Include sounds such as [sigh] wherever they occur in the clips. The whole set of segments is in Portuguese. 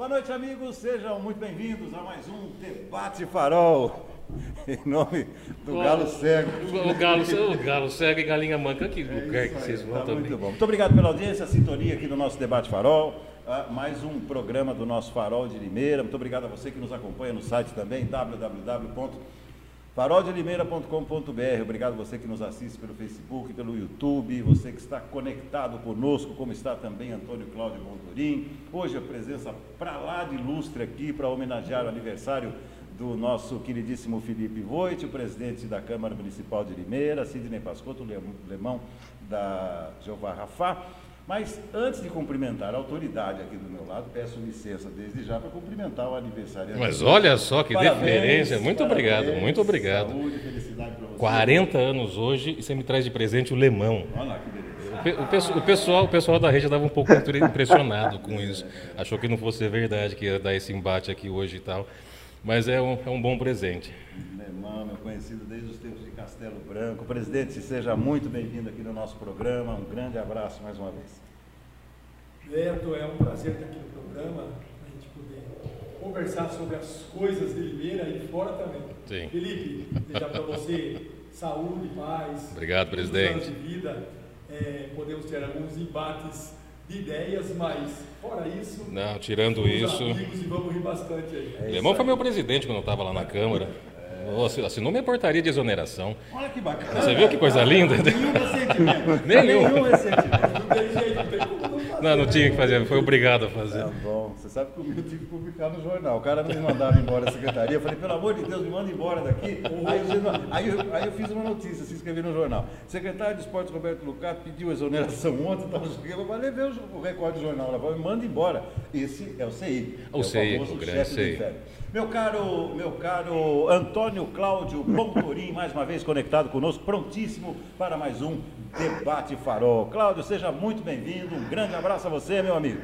Boa noite, amigos. Sejam muito bem-vindos a mais um Debate Farol. [laughs] Em nome do Galo Cego. O Galo, o Galo Cego e Galinha Manca, que lugar que vocês vão Tá também. muito bom. Muito obrigado pela audiência, a sintonia aqui do nosso Debate Farol. Ah, mais um programa do nosso Farol de Limeira. Muito obrigado a você que nos acompanha no site também, www.faroldelimeira.com.br. Obrigado você que nos assiste pelo Facebook, pelo YouTube, você que está conectado conosco, como está também Antônio Cláudio Bontorim. Hoje a presença para lá de ilustre aqui para homenagear o aniversário do nosso queridíssimo Felipe Voit, o presidente da Câmara Municipal de Limeira, Sidney Pascotto, Lemão da Jeová Rafá. Mas antes de cumprimentar a autoridade aqui do meu lado, peço licença desde já para cumprimentar o aniversário. Mas olha só que deferência. Muito obrigado, muito obrigado. Saúde, felicidade para você. 40 anos hoje e você me traz de presente o lemão. Olha lá que beleza. O, pe- o pessoal, o pessoal da rede estava um pouco impressionado com isso. Achou que não fosse verdade que ia dar esse embate aqui hoje e tal. Mas é um, é um bom presente. Lemão, meu conhecido desde os tempos de Castelo Branco. Presidente, seja muito bem-vindo aqui no nosso programa. Um grande abraço mais uma vez. Beto, é um prazer estar aqui no programa, a gente poder conversar sobre as coisas de Limeira e fora também. Sim. Felipe, desejar para você saúde, paz. Obrigado, presidente. anos de vida. É, podemos ter alguns embates de ideias, mas fora isso, Não, tirando isso. amigos e vamos rir bastante aí. É Lemão foi meu presidente quando eu estava lá na Câmara. Nossa, assinou minha portaria de exoneração. Olha que bacana. Você viu que coisa linda? Nenhum ressentimento. [laughs] Nenhum. Nenhum ressentimento. Não tem jeito, não tem como não fazer. Não, não tinha que fazer, foi obrigado a fazer. Tá bom. Você sabe que o meu tive que publicar no jornal. O cara não me mandava embora da secretaria. Eu falei, pelo amor de Deus, me manda embora daqui. Aí eu, fiz uma- aí eu- aí eu fiz uma notícia, se inscrevi no jornal. Secretário de Esportes Roberto Lucato pediu exoneração ontem. Então, eu falei, vê o, o recorde do jornal lá. Falei, Me manda embora. Esse é o CI. O é CI, famoso o grande CI. Meu caro, meu caro Antônio Cláudio Bontorim, mais uma vez conectado conosco, prontíssimo para mais um Debate Farol. Cláudio, seja muito bem-vindo. Um grande abraço a você, meu amigo.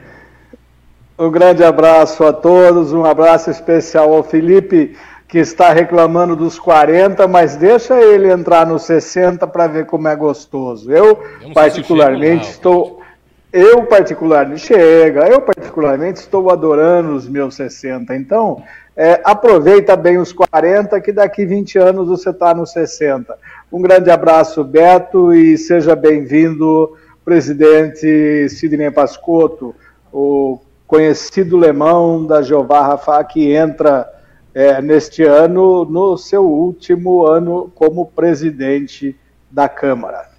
Um grande abraço a todos, um abraço especial ao Felipe, que está reclamando dos 40, mas deixa ele entrar nos 60 para ver como é gostoso. Eu, Eu particularmente, lá, estou. Eu, particularmente, chega, eu, particularmente, estou adorando os meus 60. Então, é, aproveita bem os 40, que daqui 20 anos você está nos 60. Um grande abraço, Beto, e seja bem-vindo, presidente Sidney Pascotto, o conhecido lemão da Jeová Rafa, que entra é, neste ano no seu último ano como presidente da Câmara.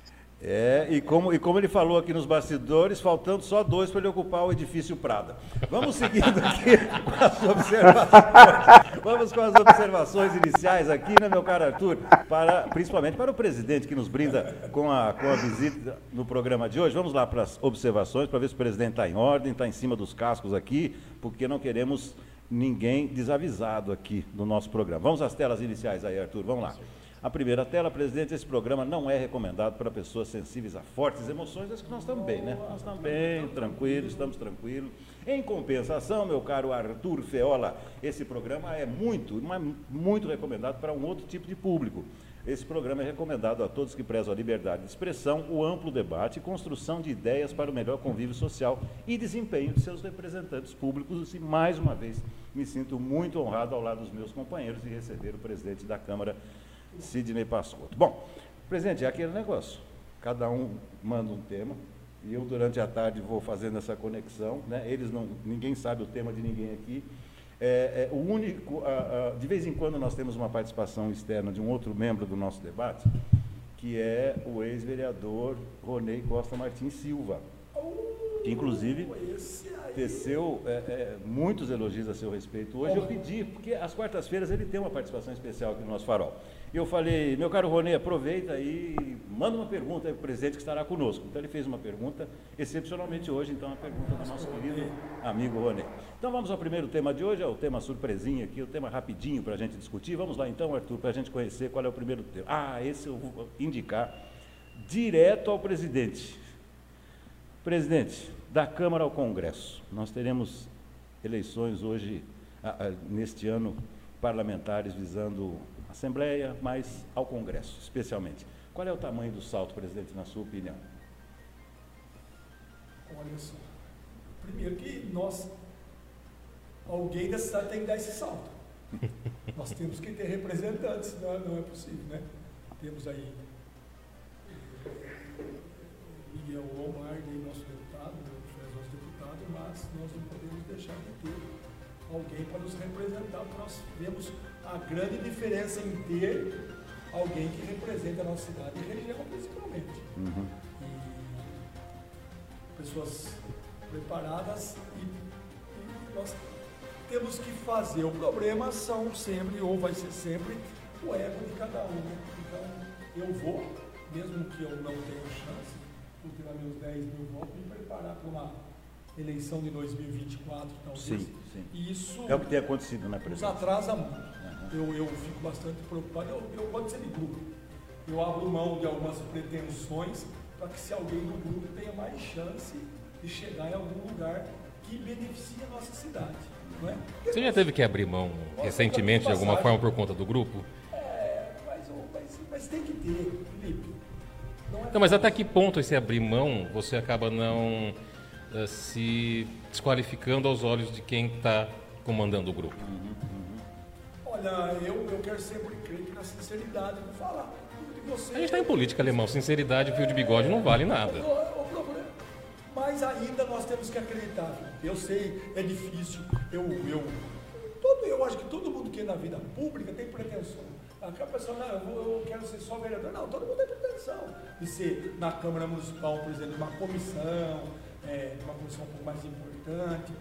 É, e como, e como ele falou aqui nos bastidores, faltando só dois para ele ocupar o edifício Prada. Vamos seguindo aqui com as observações. Vamos com as observações iniciais aqui, né, meu caro Arthur? Para, principalmente para o presidente que nos brinda com a, com a visita no programa de hoje. Vamos lá para as observações, para ver se o presidente está em ordem, está em cima dos cascos aqui, porque não queremos ninguém desavisado aqui no nosso programa. Vamos às telas iniciais aí, Arthur, vamos lá. A primeira tela, presidente, esse programa não é recomendado para pessoas sensíveis a fortes emoções, acho que nós estamos bem, né? Nós estamos bem, tranquilos, estamos tranquilos. Em compensação, meu caro Arthur Feola, esse programa é muito, muito recomendado para um outro tipo de público. Esse programa é recomendado a todos que prezam a liberdade de expressão, o amplo debate e construção de ideias para o melhor convívio social e desempenho de seus representantes públicos. E, mais uma vez, me sinto muito honrado ao lado dos meus companheiros de receber o presidente da Câmara, Sidney Pascotto. Bom, presidente, é aquele negócio. Cada um manda um tema e eu durante a tarde vou fazendo essa conexão. Né? Eles não, ninguém sabe o tema de ninguém aqui. É, é, o único, ah, ah, de vez em quando nós temos uma participação externa de um outro membro do nosso debate, que é o ex-vereador Ronei Costa Martins Silva, que inclusive teceu é, é, muitos elogios a seu respeito. Hoje eu pedi, porque às quartas-feiras ele tem uma participação especial aqui no nosso farol. E eu falei, meu caro Ronê, aproveita e manda uma pergunta para o presidente que estará conosco. Então ele fez uma pergunta, excepcionalmente hoje, então a pergunta do nosso querido amigo Ronê. Então vamos ao primeiro tema de hoje, é o tema surpresinha aqui, o tema rapidinho para a gente discutir. Vamos lá então, Arthur, para a gente conhecer qual é o primeiro tema. Ah, esse eu vou indicar direto ao presidente. Presidente, da Câmara ao Congresso, nós teremos eleições hoje, neste ano, parlamentares visando Assembleia, mas ao Congresso, especialmente. Qual é o tamanho do salto, presidente, na sua opinião? Olha só. Primeiro que nós alguém da cidade tem que dar esse salto. [laughs] Nós temos que ter representantes, não é, não é possível, né? Temos aí Miguel Lombardi, nosso deputado, né, nosso deputado, mas nós não podemos deixar de ter alguém para nos representar, porque nós vemos a grande diferença em ter alguém que representa a nossa cidade e região principalmente. Uhum. E pessoas preparadas e, e nós temos que fazer. O problema são sempre, ou vai ser sempre, o ego de cada um. Então, eu vou, mesmo que eu não tenha chance, por ter meus 10 mil votos, me preparar para uma eleição de 2024, talvez. Sim, sim. E isso é o que tem acontecido na presidência. Nos atrasa muito. Uhum. Eu, eu fico bastante preocupado. Eu, eu gosto de ser de grupo. Eu abro mão de algumas pretensões para que se alguém do grupo tenha mais chance de chegar em algum lugar que beneficie a nossa cidade. Não é? Você já teve que abrir mão recentemente, de alguma forma, por conta do grupo? É, mas, mas, mas tem que ter, Felipe. Não, é não mas até que ponto esse abrir mão você acaba não uh, se desqualificando aos olhos de quem está comandando o grupo? Uhum, uhum. Olha, eu, eu quero sempre crer na sinceridade de falar. Você... A gente está em política alemão, sinceridade e fio de bigode não vale nada. Mas ainda nós temos que acreditar. Eu sei, é difícil. Eu, eu, todo, eu acho que todo mundo que é na vida pública tem pretensão. Aquela pessoa, não, eu, eu, quero ser só vereador. Não, todo mundo tem pretensão de ser na Câmara Municipal, por exemplo, uma comissão, é, uma comissão um pouco mais importante,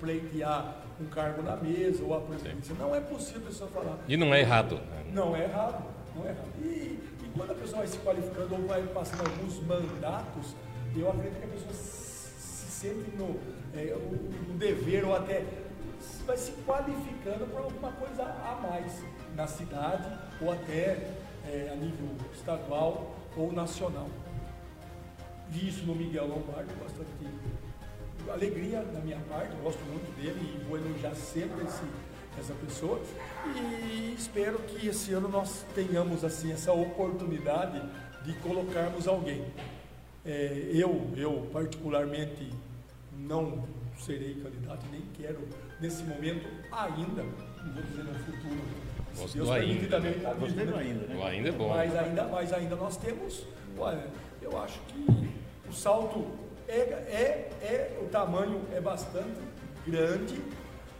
pleitear um cargo na mesa ou a presidência. Não é possível a pessoa falar. E não é errado. Não é errado. Não é errado. E, e quando a pessoa vai se qualificando ou vai passando alguns mandatos, eu acredito que a pessoa sente no, é, no dever ou até vai se qualificando para alguma coisa a mais na cidade ou até é, a nível estadual ou nacional. Vi isso no Miguel Lombardi, bastante alegria da minha parte, gosto muito dele e vou elogiar sempre esse, essa pessoa. E espero que esse ano nós tenhamos assim essa oportunidade de colocarmos alguém. É, eu, eu particularmente não serei candidato, nem quero nesse momento ainda, não vou dizer no futuro. Gosto Deus ainda. Também, tá Gostei do ainda, né? O ainda é bom. Mas ainda, mas ainda nós temos, olha, eu acho que o salto é, é, é, o tamanho é bastante grande,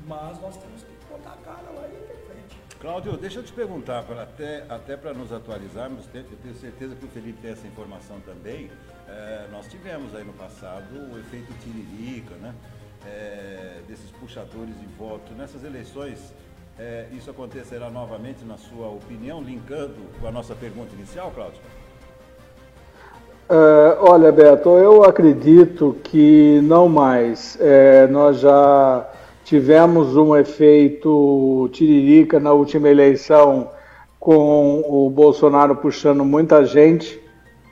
mas nós temos que botar a cara lá e ir em frente. Cláudio, deixa eu te perguntar, pra até, até para nos atualizarmos, eu tenho certeza que o Felipe tem essa informação também. É, nós tivemos aí no passado o efeito tiririca, né? É, desses puxadores de voto. Nessas eleições, é, isso acontecerá novamente, na sua opinião, linkando com a nossa pergunta inicial, Cláudio? Uh, olha, Beto, eu acredito que não mais. É, nós já tivemos um efeito tiririca na última eleição com o Bolsonaro puxando muita gente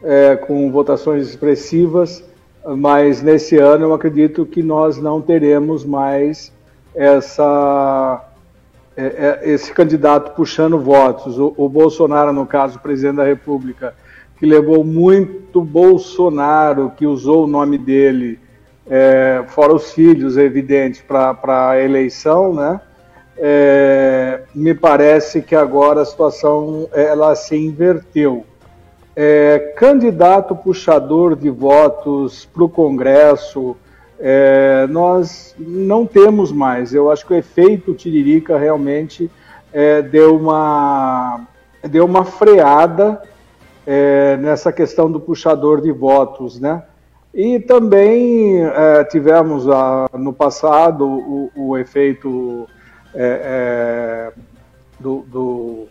é, com votações expressivas, mas nesse ano eu acredito que nós não teremos mais essa, é, esse candidato puxando votos. O, o, Bolsonaro, no caso, presidente da República, que levou muito Bolsonaro, que usou o nome dele, é, fora os filhos, é evidente, para a eleição, né? É, me parece que agora a situação ela se inverteu é, candidato puxador de votos para o Congresso, é, nós não temos mais. Eu acho que o efeito Tiririca realmente é, deu, uma, deu uma freada é, nessa questão do puxador de votos, né? E também é, tivemos a, no passado o, o efeito é, do, do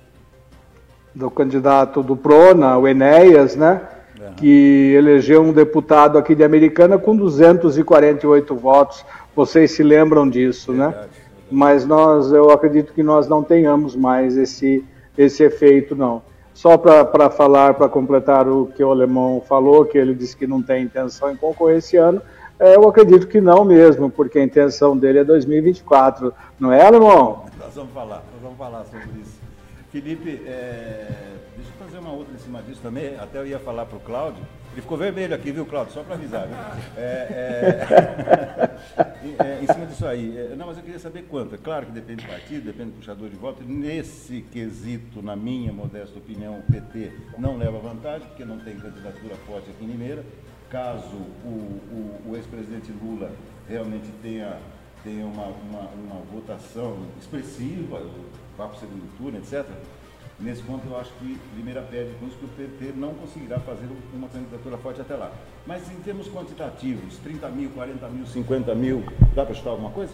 do candidato do Prona, o Enéas, né? Uhum. Que elegeu um deputado aqui de Americana com 248 votos. Vocês se lembram disso, né? verdade, né? Verdade. Mas nós, eu acredito que nós não tenhamos mais esse, esse efeito, não. Só para falar, para completar o que o alemão falou, que ele disse que não tem intenção em concorrer esse ano, é, eu acredito que não mesmo, porque a intenção dele é 2024, não é, alemão? Nós vamos falar, nós vamos falar sobre isso. Felipe, é, deixa eu fazer uma outra em cima disso também. Até eu ia falar para o Cláudio. Ele ficou vermelho aqui, viu, Cláudio? Só para avisar. Viu? É, é, [laughs] é, em cima disso aí. É, não, mas eu queria saber quanto. É claro que depende do partido, depende do puxador de voto. Nesse quesito, na minha modesta opinião, o PT não leva vantagem, porque não tem candidatura forte aqui em Limeira. Caso o, o, o ex-presidente Lula realmente tenha, tenha uma, uma, uma votação expressiva, vá para o segundo turno, etc. Nesse ponto, eu acho que Limeira perde com que o PT não conseguirá fazer uma candidatura forte até lá. Mas em termos quantitativos, 30 mil, 40 mil, 50 mil, dá para chutar alguma coisa?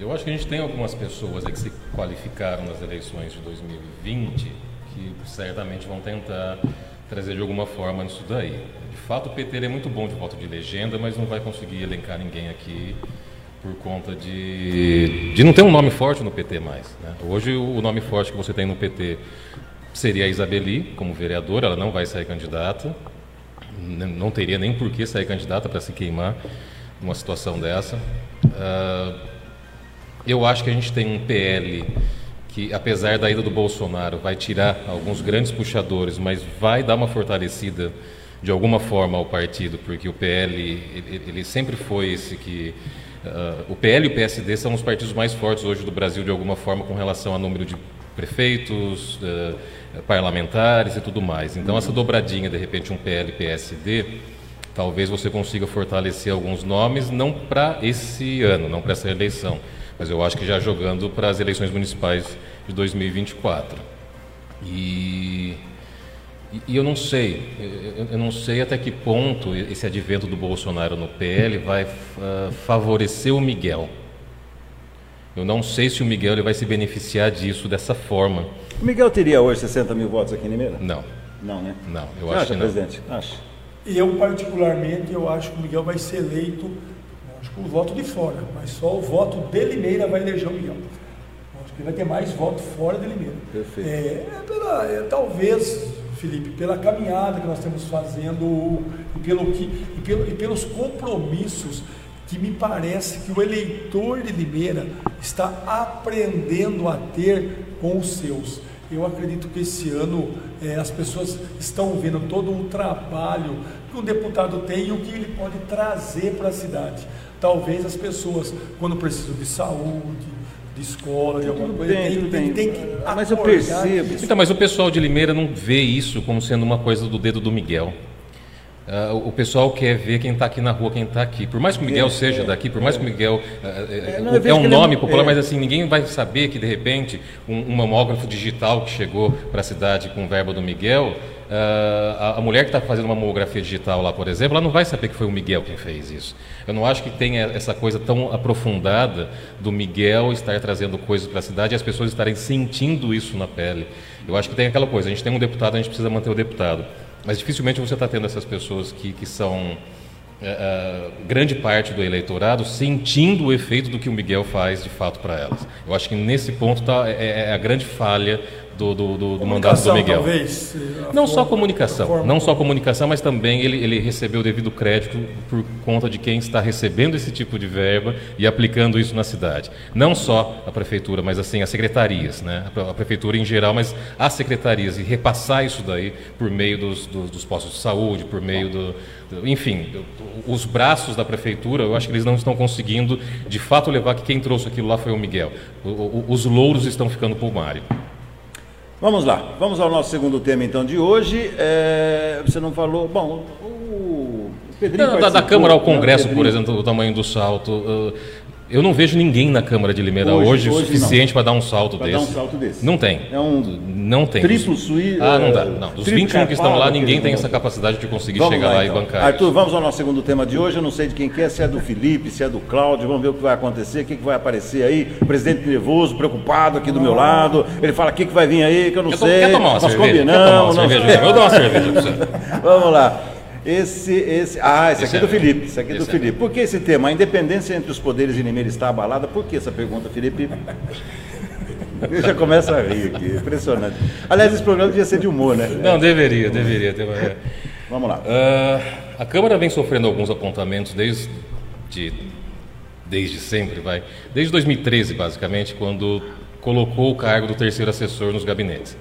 Eu acho que a gente tem algumas pessoas que se qualificaram nas eleições de 2020 que certamente vão tentar trazer de alguma forma isso daí. De fato, o PT é muito bom de voto de legenda, mas não vai conseguir elencar ninguém aqui por conta de, de não ter um nome forte no PT mais. Né? Hoje o nome forte que você tem no PT seria a Isabeli como vereadora, ela não vai sair candidata, não teria nem por que sair candidata para se queimar numa situação dessa. Uh, eu acho que a gente tem um PL que, apesar da ida do Bolsonaro, vai tirar alguns grandes puxadores, mas vai dar uma fortalecida de alguma forma ao partido, porque o PL ele, ele sempre foi esse que Uh, o PL e o PSD são os partidos mais fortes hoje do Brasil, de alguma forma, com relação ao número de prefeitos, uh, parlamentares e tudo mais. Então, essa dobradinha, de repente, um PL e PSD, talvez você consiga fortalecer alguns nomes, não para esse ano, não para essa eleição, mas eu acho que já jogando para as eleições municipais de 2024. E e, eu não sei, eu, não sei até que ponto esse advento do Bolsonaro no PL vai uh, favorecer o Miguel. Eu não sei se o Miguel ele vai se beneficiar disso dessa forma. O Miguel teria hoje 60 mil votos aqui em Limeira? Não. Não, né? Não, eu Você acho acha, que não. presidente? Acho. Eu, particularmente, eu acho que o Miguel vai ser eleito, acho que o voto de fora, mas só o voto de Limeira vai eleger o Miguel. Acho que vai ter mais voto fora de Limeira. Perfeito. É, é é, talvez Felipe, pela caminhada que nós estamos fazendo e, pelo que, e, pelo, e pelos compromissos que me parece que o eleitor de Limeira está aprendendo a ter com os seus. Eu acredito que esse ano é, as pessoas estão vendo todo um trabalho que o deputado tem e o que ele pode trazer para a cidade. Talvez as pessoas, quando precisam de saúde, de escola, de alguma coisa. Tem, tem, tem, que mas eu percebo. Então, mas o pessoal de Limeira não vê isso como sendo uma coisa do dedo do Miguel. Uh, o pessoal quer ver quem está aqui na rua, quem está aqui. Por mais que o Miguel é, seja é, daqui, por mais é. que o Miguel uh, é, não, é um nome popular, mas assim ninguém vai saber que de repente um, um mamógrafo digital que chegou para a cidade com verba do Miguel a, a, mulher que está fazendo uma mamografia digital lá, por exemplo, ela não vai saber que foi o Miguel quem fez isso. Eu não acho que tenha essa coisa tão aprofundada do Miguel estar trazendo coisas para a cidade e as pessoas estarem sentindo isso na pele. Eu acho que tem aquela coisa, a gente tem um deputado, a gente precisa manter o deputado. Mas dificilmente você está tendo essas pessoas que, que são uh, grande parte do eleitorado sentindo o efeito do que o Miguel faz de fato para elas. Eu acho que nesse ponto tá, é, é a grande falha do, do, do, do mandato do Miguel. Talvez, não só comunicação, não só comunicação, mas também ele, ele recebeu o devido crédito por conta de quem está recebendo esse tipo de verba e aplicando isso na cidade. Não só a prefeitura, mas assim as secretarias, né? a prefeitura em geral, mas as secretarias e repassar isso daí por meio dos, dos, dos postos de saúde, por meio do, do, enfim, os braços da prefeitura, eu acho que eles não estão conseguindo de fato levar que quem trouxe aquilo lá foi o Miguel. O, o, os louros estão ficando para o Mário. Vamos lá, vamos ao nosso segundo tema então de hoje. É, você não falou. Bom, o Pedrinho. Da, da, Câmara ao Congresso, por exemplo, o tamanho do salto. Uh, eu não vejo ninguém na Câmara de Limeira hoje, hoje, o suficiente para dar um salto pra desse. Dar um salto desse. Não tem. É um não tem. Triplo suíço. Ah, não dá. Não. Dos 21 que estão lá, ninguém tem essa capacidade de conseguir vamos chegar lá, então. e bancar. Arthur, isso. vamos ao nosso segundo tema de hoje. Eu não sei de quem que é, se é do Felipe, se é do Cláudio. Vamos ver o que vai acontecer, o que, que vai aparecer aí. O presidente nervoso, preocupado aqui do meu lado. Ele fala o que, que vai vir aí, que eu não eu sei. Quer tomar uma Nós cerveja? combinamos. Quer tomar uma cerveja? Eu dou uma cerveja pra você. [laughs] vamos lá. Esse, esse, ah, esse, esse aqui é do Felipe, esse aqui é do Felipe. É. Por que esse tema? A independência entre os poderes e inimigos está abalada? Por que essa pergunta, Felipe? [laughs] Eu já começo a rir aqui, impressionante. Aliás, esse programa devia ser de humor, né? Não, deveria, deveria. deveria. Vamos lá. Uh, a Câmara vem sofrendo alguns apontamentos desde, de, desde sempre, vai. Desde 2013, basicamente, quando colocou o cargo do terceiro assessor nos gabinetes.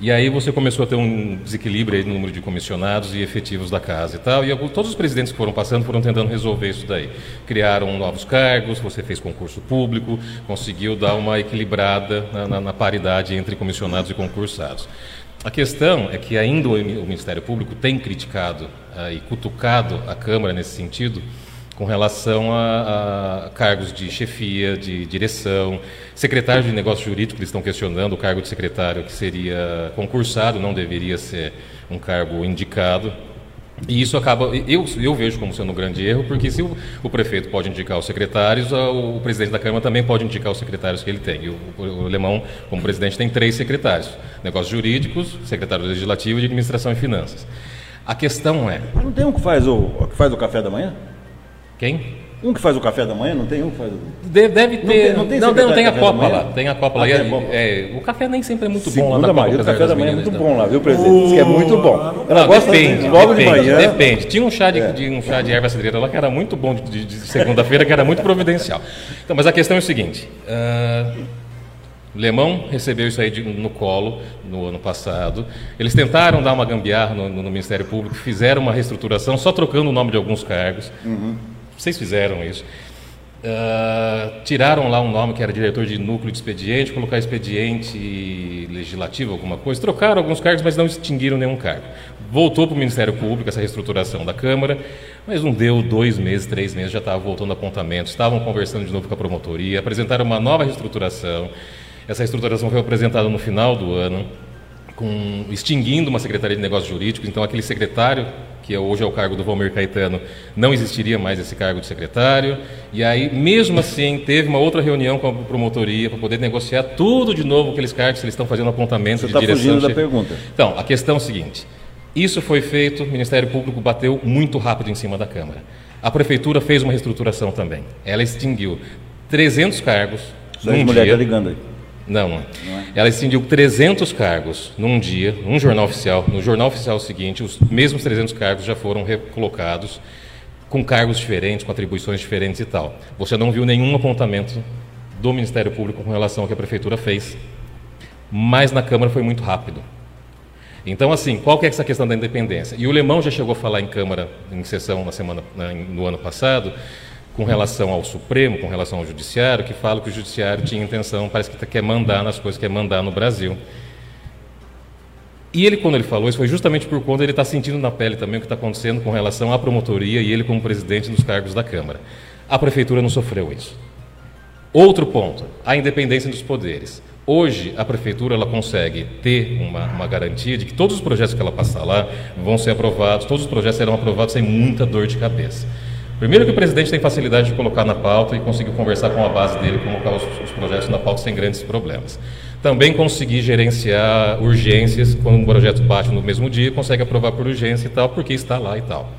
E aí você começou a ter um desequilíbrio no número de comissionados e efetivos da casa e tal. E todos os presidentes que foram passando foram tentando resolver isso daí. Criaram novos cargos, você fez concurso público, conseguiu dar uma equilibrada na, na, na paridade entre comissionados e concursados. A questão é que ainda o Ministério Público tem criticado uh, e cutucado a Câmara nesse sentido, com relação a, a, cargos de chefia, de direção, secretário de negócios jurídicos, eles estão questionando o cargo de secretário que seria concursado, não deveria ser um cargo indicado. E isso acaba, eu, eu vejo como sendo um grande erro, porque se o, o prefeito pode indicar os secretários, o, o, presidente da Câmara também pode indicar os secretários que ele tem. E o, o, Alemão, como presidente, tem três secretários: negócios jurídicos, secretário legislativo e de administração e finanças. A questão é. Não tem um que faz o, que faz o café da manhã? Quem? Um que faz o café da manhã, não tem um que faz o... Deve, deve ter. Não tem, não tem, não, não, tem a Copa lá. Tem a Copa ah, lá. É, é, o café nem sempre é muito Segunda bom lá na Maria, O café da manhã é muito bom lá, viu, presidente? Diz que é muito bom. Ela não, gosta depende, logo depende, de manhã. Depende. Tinha um chá de, é. de um chá de erva cidreira lá que era muito bom de, de, de segunda-feira, que era muito providencial. Então, mas a questão é o seguinte. Uh, Lemão recebeu isso aí de, no colo no ano passado. Eles tentaram dar uma gambiarra no, no, Ministério Público, fizeram uma reestruturação, só trocando o nome de alguns cargos. Uhum. Vocês fizeram isso. Uh, tiraram lá um nome que era diretor de núcleo de expediente, colocar expediente legislativo, alguma coisa. Trocaram alguns cargos, mas não extinguiram nenhum cargo. Voltou para o Ministério Público essa reestruturação da Câmara, mas não deu dois meses, três meses, já estava voltando apontamento. Estavam conversando de novo com a promotoria, apresentaram uma nova reestruturação. Essa reestruturação foi apresentada no final do ano, com, extinguindo uma Secretaria de Negócios Jurídicos. Então, aquele secretário que hoje é o cargo do Valmir Caetano, não existiria mais esse cargo de secretário. E aí, mesmo assim, teve uma outra reunião com a promotoria para poder negociar tudo de novo aqueles cargos que eles estão fazendo apontamento Você de tá direção. Fugindo da pergunta. Então, a questão é a seguinte: isso foi feito, o Ministério Público bateu muito rápido em cima da Câmara. A prefeitura fez uma reestruturação também. Ela extinguiu 300 cargos. Só num mulher dia. Tá ligando aí. Não, não. é. Ela extinguiu 300 cargos num dia, num jornal oficial. No jornal oficial seguinte, os mesmos 300 cargos já foram recolocados com cargos diferentes, com atribuições diferentes e tal. Você não viu nenhum apontamento do Ministério Público com relação ao que a prefeitura fez. Mas na Câmara foi muito rápido. Então, assim, qual que é essa questão da independência? E o Lemão já chegou a falar em Câmara, em sessão na semana, no ano passado, com relação ao Supremo, com relação ao Judiciário, que fala que o Judiciário tinha intenção, parece que quer mandar nas coisas, quer mandar no Brasil. E ele, quando ele falou isso, foi justamente por conta ele está sentindo na pele também o que está acontecendo com relação à promotoria e ele como presidente dos cargos da Câmara. A prefeitura não sofreu isso. Outro ponto, a independência dos poderes. Hoje, a prefeitura ela consegue ter uma, uma, garantia de que todos os projetos que ela passar lá vão ser aprovados, todos os projetos serão aprovados sem muita dor de cabeça. Primeiro que o presidente tem facilidade de colocar na pauta e conseguiu conversar com a base dele, colocar os, os projetos na pauta sem grandes problemas. Também conseguir gerenciar urgências, quando um projeto bate no mesmo dia, consegue aprovar por urgência e tal, porque está lá e tal.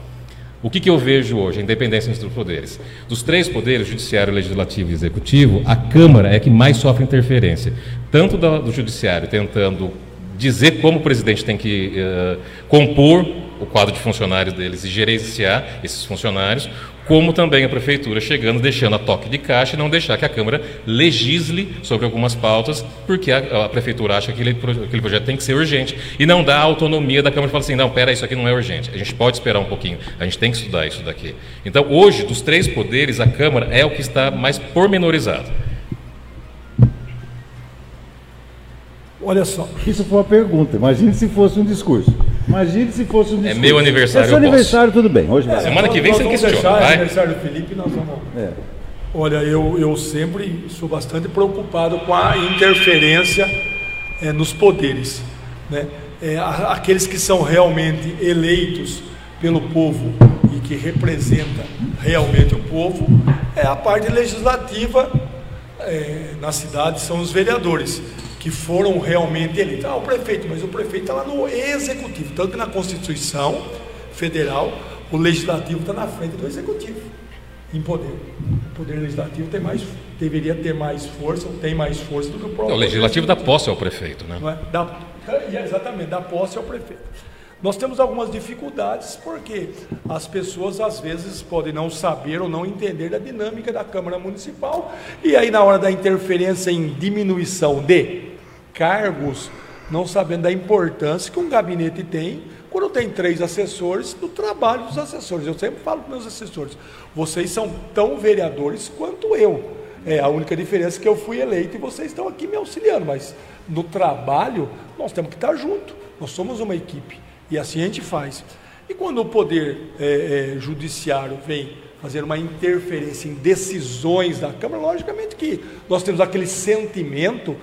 O que, que eu vejo hoje? A independência entre os poderes. Dos três poderes, judiciário, legislativo e executivo, a Câmara é que mais sofre interferência. Tanto do, do judiciário tentando dizer como o presidente tem que uh, compor o quadro de funcionários deles e gerenciar esses funcionários, como também a prefeitura chegando, deixando a toque de caixa e não deixar que a Câmara legisle sobre algumas pautas, porque a, a prefeitura acha que aquele, aquele projeto tem que ser urgente e não dá a autonomia da Câmara e fala assim, não, pera, isso aqui não é urgente, a gente pode esperar um pouquinho, a gente tem que estudar isso daqui. Então, hoje, dos três poderes, a Câmara é o que está mais pormenorizado. Olha só. Isso foi uma pergunta. Imagine se fosse um discurso. Imagine se fosse um discurso. É meu aniversário. É seu aniversário, tudo bem. Hoje vai. Semana que vem você questiona. Deixar, vai. aniversário do Felipe, nós vamos. É. Olha, eu, eu sempre sou bastante preocupado com a interferência é, nos poderes. Né? É, aqueles que são realmente eleitos pelo povo e que representa realmente o povo, é a parte legislativa é, na cidade são os vereadores que foram realmente eleitos. Ah, o prefeito, mas o prefeito está lá no executivo. Tanto que na Constituição Federal, o legislativo está na frente do executivo, em poder. O poder legislativo tem mais, deveria ter mais força, ou tem mais força do que o próprio. O legislativo dá posse ao prefeito, né? É? Dá, exatamente, dá posse ao prefeito. Nós temos algumas dificuldades porque as pessoas às vezes podem não saber ou não entender a dinâmica da Câmara Municipal e aí na hora da interferência em diminuição de cargos, não sabendo da importância que um gabinete tem quando tem três assessores do trabalho dos assessores. Eu sempre falo para meus assessores, vocês são tão vereadores quanto eu. É a única diferença é que eu fui eleito e vocês estão aqui me auxiliando, mas no trabalho nós temos que estar junto. Nós somos uma equipe. E assim a gente faz. E quando o poder é, é, judiciário vem fazer uma interferência em decisões da Câmara, logicamente que nós temos aquele sentimento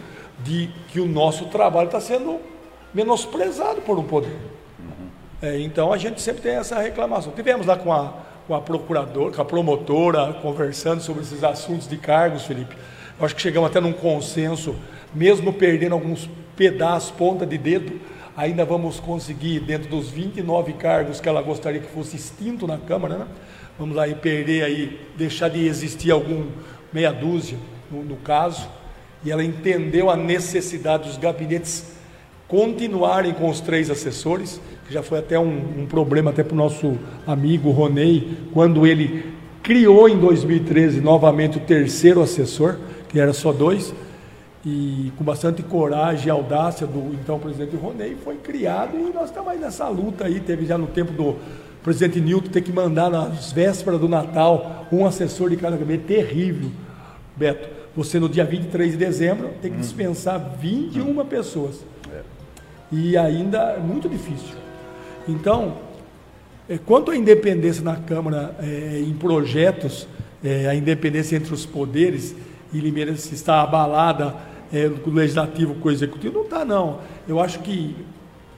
de que o nosso trabalho está sendo menosprezado por um poder. É, então a gente sempre tem essa reclamação. Tivemos lá com a, com a procuradora, com a promotora, conversando sobre esses assuntos de cargos, Felipe. Eu acho que chegamos até num consenso, mesmo perdendo alguns pedaços, ponta de dedo, ainda vamos conseguir, dentro dos 29 cargos que ela gostaria que fosse extinto na Câmara, né? vamos aí perder aí, deixar de existir algum meia dúzia no, no caso, e ela entendeu a necessidade dos gabinetes continuarem com os três assessores, que já foi até um, um problema até para o nosso amigo Ronei, quando ele criou em 2013 novamente o terceiro assessor, que era só dois, e com bastante coragem e audácia do então presidente Ronei, foi criado e nós estamos aí nessa luta aí, teve já no tempo do presidente Newton ter que mandar nas vésperas do Natal um assessor de cada gabinete, terrível, Beto. Você no dia 23 de dezembro tem que dispensar 21 pessoas. É. E ainda é muito difícil. Então, é, quanto à independência na Câmara é, em projetos, é, a independência entre os poderes, e Limeira está abalada é, o legislativo com o executivo. Não está, não. Eu acho que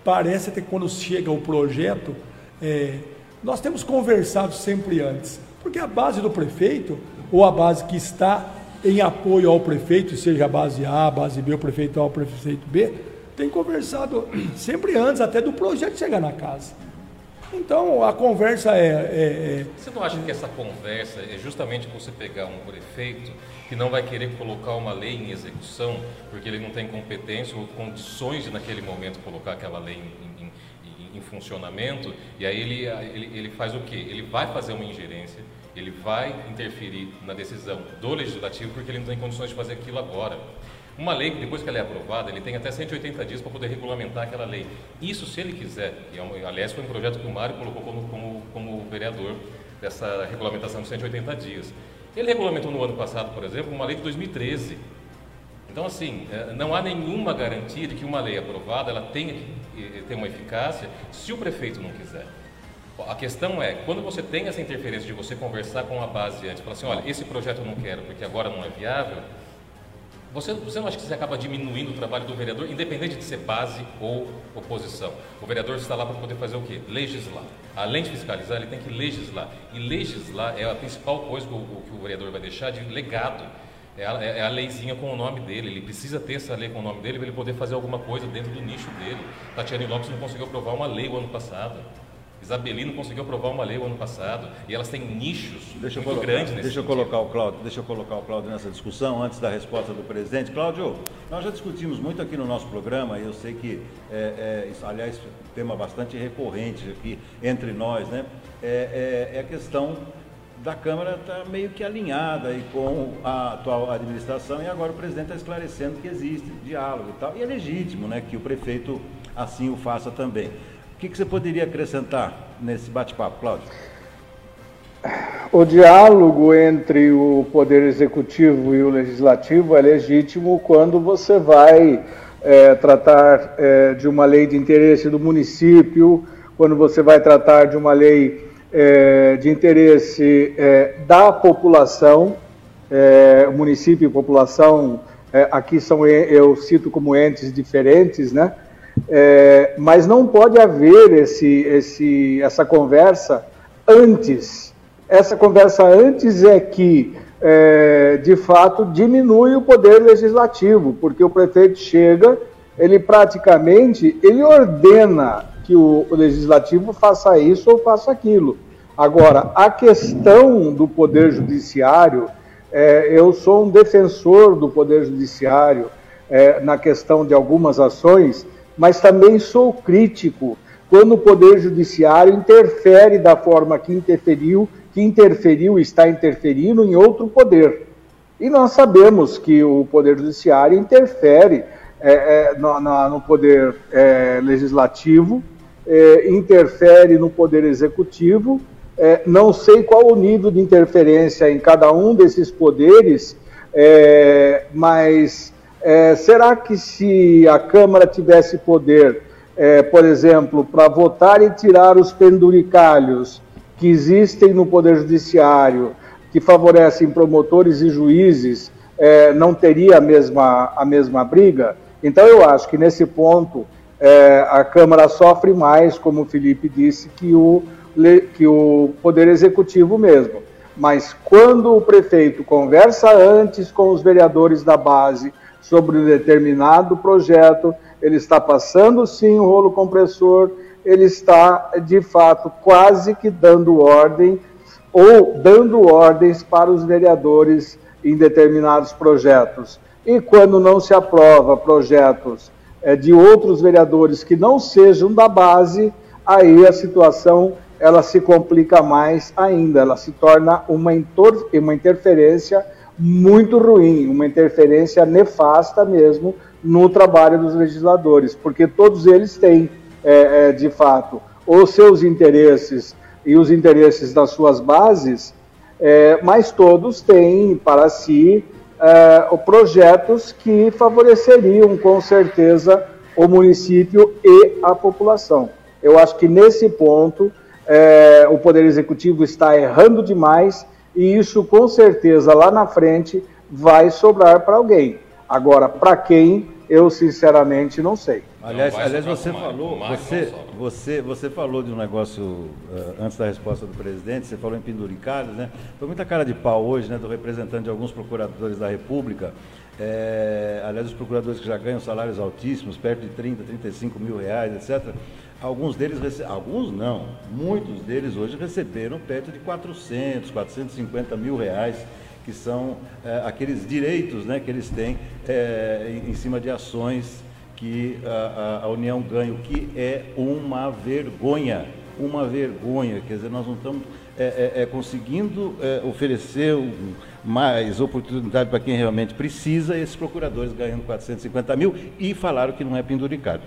parece até que quando chega o projeto, é, nós temos conversado sempre antes. Porque a base do prefeito, ou a base que está em apoio ao prefeito, seja base A, base B, o prefeito A, o prefeito B, tem conversado [clears throat] sempre antes até do projeto chegar na casa. Então a conversa é, é, é, Você não acha que essa conversa é justamente você pegar um prefeito que não vai querer colocar uma lei em execução porque ele não tem competência ou condições de naquele momento colocar aquela lei em, em, em, em funcionamento e aí ele, ele, ele faz o quê? Ele vai fazer uma ingerência, ele vai interferir na decisão do legislativo porque ele não tem condições de fazer aquilo agora. Uma lei, depois que ela é aprovada, ele tem até 180 dias para poder regulamentar aquela lei. Isso, se ele quiser, e é aliás foi um projeto que o Mário colocou como, como, como vereador dessa regulamentação de 180 dias. Ele regulamentou no ano passado, por exemplo, uma lei de 2013. Então, assim, é, não há nenhuma garantia de que uma lei aprovada ela tenha que ter uma eficácia se o prefeito não quiser. A questão é, quando você tem essa interferência de você conversar com a base antes, falar assim, olha, esse projeto eu não quero porque agora não é viável, você, você não acha que você acaba diminuindo o trabalho do vereador, independente de ser base ou oposição? O vereador está lá para poder fazer o quê? Legislar. Além de fiscalizar, ele tem que legislar. E legislar é a principal coisa que o, que o vereador vai deixar de legado. É a, é a, leizinha com o nome dele. Ele precisa ter essa lei com o nome dele para ele poder fazer alguma coisa dentro do nicho dele. Tatiane Lopes não conseguiu aprovar uma lei o ano passado. Isabelino conseguiu aprovar uma lei o ano passado e elas têm nichos deixa muito colocar, grandes nesse deixa eu colocar o Cláudio Deixa eu colocar o Cláudio nessa discussão antes da resposta do presidente. Cláudio, nós já discutimos muito aqui no nosso programa e eu sei que, é, é, aliás, tema bastante recorrente aqui entre nós, né? É, é, é a questão da Câmara está meio que alinhada aí com a atual administração e agora o presidente está esclarecendo que existe diálogo e tal. E é legítimo né, que o prefeito assim o faça também. O que, que você poderia acrescentar nesse bate-papo, Cláudio? O diálogo entre o poder executivo e o legislativo é legítimo quando você vai é, tratar é, de uma lei de interesse do município, quando você vai tratar de uma lei é, de interesse é, da população, é, município e população, é, aqui são eu cito como entes diferentes, né? É, mas não pode haver esse, esse, essa conversa antes. Essa conversa antes é que, é, de fato, diminui o poder legislativo, porque o prefeito chega, ele praticamente ele ordena que o, o legislativo faça isso ou faça aquilo. Agora, a questão do poder judiciário, é, eu sou um defensor do poder judiciário é, na questão de algumas ações mas também sou crítico quando o Poder Judiciário interfere da forma que interferiu, que interferiu está interferindo em outro poder. E nós sabemos que o Poder Judiciário interfere é, é, no, no, Poder é, Legislativo, é, interfere no Poder Executivo. É, não sei qual o nível de interferência em cada um desses poderes, é, será que se a Câmara tivesse poder, por exemplo, para votar e tirar os penduricalhos que existem no Poder Judiciário, que favorecem promotores e juízes, é, não teria a mesma, a mesma briga. Então, eu acho que nesse ponto é, a Câmara sofre mais, como o Felipe disse, que o, que o Poder Executivo mesmo. Mas quando o prefeito conversa antes com os vereadores da base sobre um determinado projeto, ele está passando sim o rolo compressor, ele está de fato quase que dando ordem ou dando ordens para os vereadores em determinados projetos. E quando não se aprova projetos é, de outros vereadores que não sejam da base, aí a situação ela se complica mais ainda, ela se torna uma, uma interferência muito ruim, uma interferência nefasta mesmo no trabalho dos legisladores, porque todos eles têm, é, é, de fato, os seus interesses e os interesses das suas bases, é, mas todos têm para si é, projetos que favoreceriam com certeza o município e a população. Eu acho que nesse ponto é, o Poder Executivo está errando demais e isso com certeza lá na frente vai sobrar para alguém. Agora, para quem, eu sinceramente não sei. Aliás, aliás você falou, você, você, você falou de um negócio uh, antes da resposta do presidente, você falou em penduricalhos, né? Foi muita cara de pau hoje, né, do representante de alguns procuradores da República. É, aliás, os procuradores que já ganham salários altíssimos, perto de 30, 35 mil reais, etc. Alguns deles, alguns não, muitos deles hoje receberam perto de 400, 450 mil reais que são é, aqueles direitos né, que eles têm é, em, cima de ações que a, a, União ganha, o que é uma vergonha, uma vergonha. Quer dizer, nós não estamos é, é, é conseguindo é, oferecer mais oportunidade para quem realmente precisa, esses procuradores ganhando 450 mil e falaram que não é penduricado.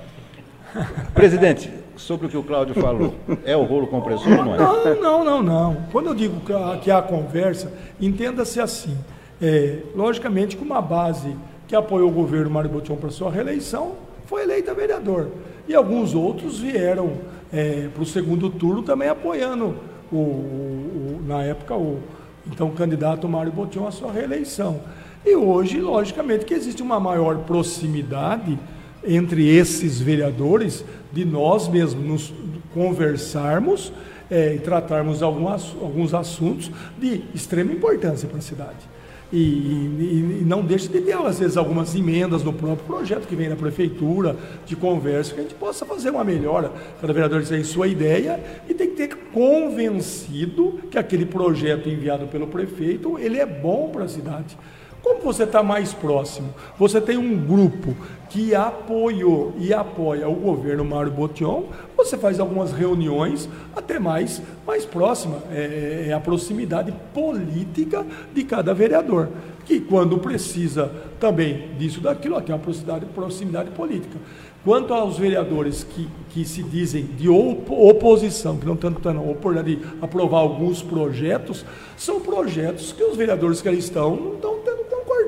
[laughs] Presidente, sobre o que o Cláudio falou, é o rolo compressor ou não é? Não, não, não, não. Quando eu digo que há conversa, entenda-se assim. É, logicamente, com uma base que apoiou o governo Mário Botion para sua reeleição, foi eleita vereador. E alguns outros vieram é, para o segundo turno também apoiando, o, o, na época, o então candidato Mário Botion à sua reeleição. E hoje, logicamente, que existe uma maior proximidade entre esses vereadores de nós mesmos nos conversarmos é, e tratarmos alguns, alguns assuntos de extrema importância para a cidade. E, e, e, não deixe de ter, às vezes, algumas emendas no próprio projeto que vem da prefeitura, de conversa, que a gente possa fazer uma melhora. Cada vereador tem sua ideia e tem que ter convencido que aquele projeto enviado pelo prefeito, ele é bom para a cidade. Como você está mais próximo? Você tem um grupo que apoiou e apoia o governo Mário Botion, você faz algumas reuniões até mais, mais próxima, é, é a proximidade política de cada vereador, que quando precisa também disso, daquilo, tem uma proximidade, proximidade política. Quanto aos vereadores que, que se dizem de oposição, que não a oportunidade de aprovar alguns projetos, são projetos que os vereadores que ali estão não estão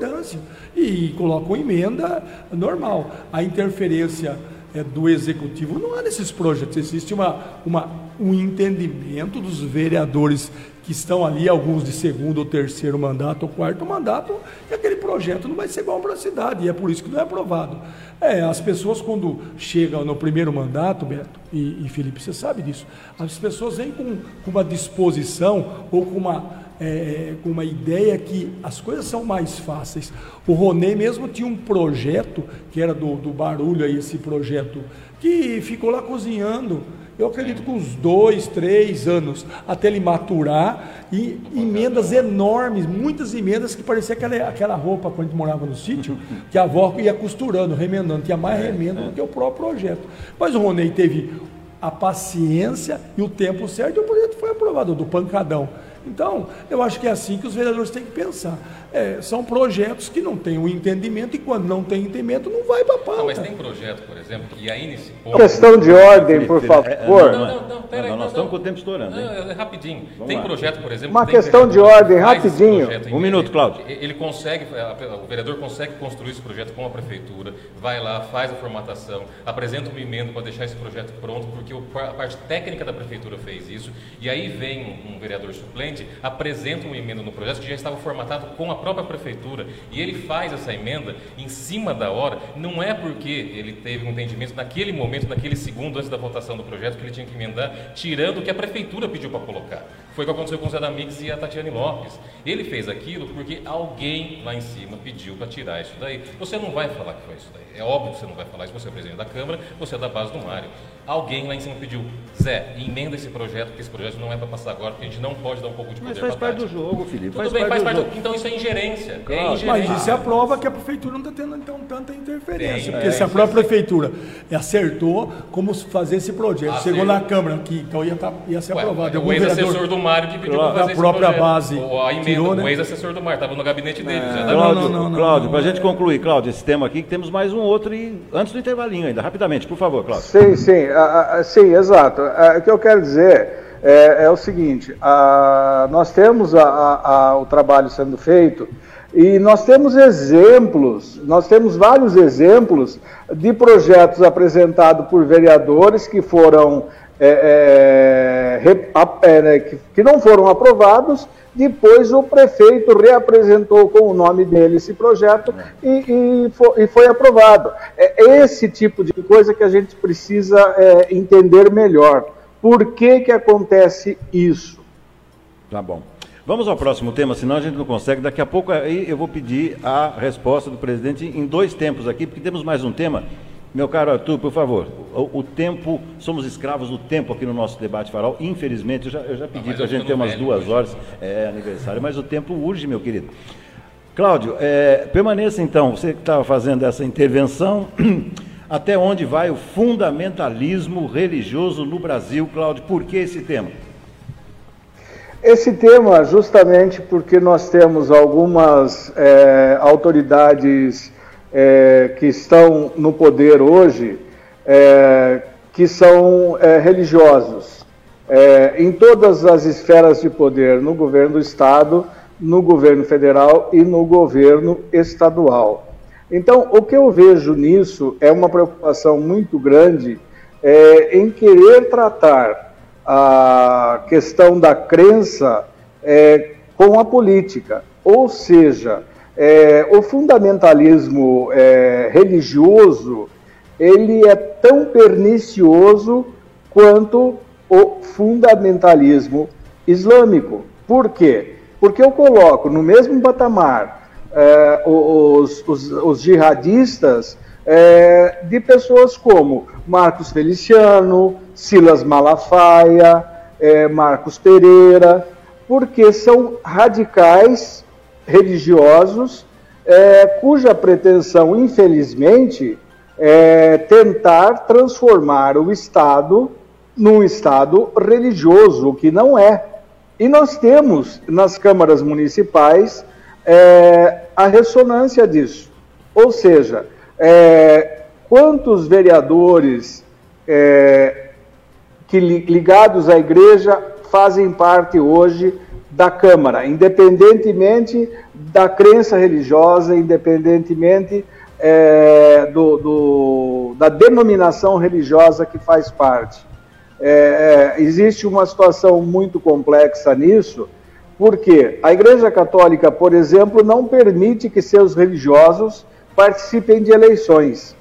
concordância e colocam emenda normal. A interferência é, do executivo não há nesses projetos, existe uma, uma, um entendimento dos vereadores que estão ali, alguns de segundo ou terceiro mandato ou quarto mandato, que aquele projeto não vai ser bom para a cidade, e é por isso que não é aprovado. É, as pessoas quando chegam no primeiro mandato, Beto e, e Felipe, você sabe disso, as pessoas vêm com, com uma disposição ou com uma é, com uma ideia que as coisas são mais fáceis. O Ronê mesmo tinha um projeto, que era do, do barulho aí, esse projeto, que ficou lá cozinhando eu acredito que uns dois, três anos até ele maturar e emendas enormes, muitas emendas que parecia aquela, aquela roupa quando a gente morava no sítio, [laughs] que a avó ia costurando, remendando, tinha mais remendo do que o próprio projeto. Mas o Ronei teve a paciência e o tempo certo, e o projeto foi aprovado, do pancadão. Então, eu acho que é assim que os vereadores têm que pensar. É, são projetos que não têm o um entendimento e quando não tem entendimento não vai para a pauta. Não, mas tem projeto, por exemplo, que aí nesse ponto... Questão de ordem, por favor. Não, não, não, pera aí, nós estamos com o tempo estourando. Não, é rapidinho. Vamos tem lá. projeto, por exemplo... Uma questão de ordem, rapidinho. Um minuto, Cláudio. Ele consegue, o vereador consegue construir esse projeto com a prefeitura, vai lá, faz a formatação, apresenta uma emenda para deixar esse projeto pronto, porque a parte técnica da prefeitura fez isso, e aí vem um vereador suplente, apresenta uma emenda no projeto que já estava formatado com a própria prefeitura e ele faz essa emenda em cima da hora, não é porque ele teve um entendimento naquele momento, naquele segundo antes da votação do projeto que ele tinha que emendar, tirando o que a prefeitura pediu para colocar. Foi o que aconteceu com o Zé da Mix e a Tatiane Lopes. Ele fez aquilo porque alguém lá em cima pediu para tirar isso daí. Você não vai falar que foi isso daí. É óbvio que você não vai falar isso, você é presidente da Câmara, você é da base do Mário. Alguém lá em cima pediu, Zé, emenda esse projeto, porque esse projeto não é para passar agora, porque a gente não pode dar um pouco de poder Mas faz parte do jogo, Felipe. Tudo faz bem, faz parte do... Então isso é ingerência. Claro. É ingerência. Mas isso é a prova que a prefeitura não está tendo então tanta interferência. Tem, porque é, se a própria prefeitura acertou como fazer esse projeto, ah, chegou sim. na Câmara, que então ia, tá, ia ser Ué, aprovado. O ex-assessor do Mário que pediu para fazer a própria base. O, a emenda, tirou, né? o ex-assessor do Mário, estava no gabinete dele. É. Cláudio, não, não, não, Cláudio para a gente concluir, Cláudio, esse tema aqui, que temos mais um outro e antes do intervalinho ainda, rapidamente, por favor, Cláudio. Sim, sim, sim, exato. o que eu quero dizer é, é o seguinte: nós temos o trabalho sendo feito e nós temos exemplos, nós temos vários exemplos de projetos apresentados por vereadores que foram é, é, é, né, que, que, não foram aprovados. Depois o prefeito reapresentou com o nome dele esse projeto e, e, foi, e foi, aprovado. É esse tipo de coisa que a gente precisa é, entender melhor. Por que, que acontece isso? Tá bom. Vamos ao próximo tema, senão a gente não consegue. Daqui a pouco aí eu vou pedir a resposta do presidente em dois tempos aqui, porque temos mais um tema meu caro Arthur, por favor, o, o, tempo, somos escravos do tempo aqui no nosso debate farol. Infelizmente, eu já, eu já pedi para a gente ter umas duas horas, é aniversário, mas o tempo urge, meu querido. Cláudio, é, permaneça então, você que estava fazendo essa intervenção, [clears throat] até onde vai o fundamentalismo religioso no Brasil, Cláudio? Por que esse tema? Esse tema, justamente porque nós temos algumas é, autoridades é, que estão no poder hoje, é, que são é, religiosos, é, em todas as esferas de poder, no governo do Estado, no governo federal e no governo estadual. Então, o que eu vejo nisso é uma preocupação muito grande é, em querer tratar a questão da crença é, com a política, ou seja, é, o fundamentalismo é, religioso ele é tão pernicioso quanto o fundamentalismo islâmico. Por quê? Porque eu coloco no mesmo patamar é, os, os, os, jihadistas é, de pessoas como Marcos Feliciano, Silas Malafaia, é, Marcos Pereira, porque são radicais religiosos, é, cuja pretensão, infelizmente, é tentar transformar o Estado num Estado religioso, o que não é. E nós temos nas câmaras municipais é, a ressonância disso. Ou seja, é, quantos vereadores é, que ligados à igreja fazem parte hoje da Câmara, independentemente da crença religiosa, independentemente é, do, do, da denominação religiosa que faz parte. É, é, existe uma situação muito complexa nisso, porque a Igreja Católica, por exemplo, não permite que seus religiosos participem de eleições,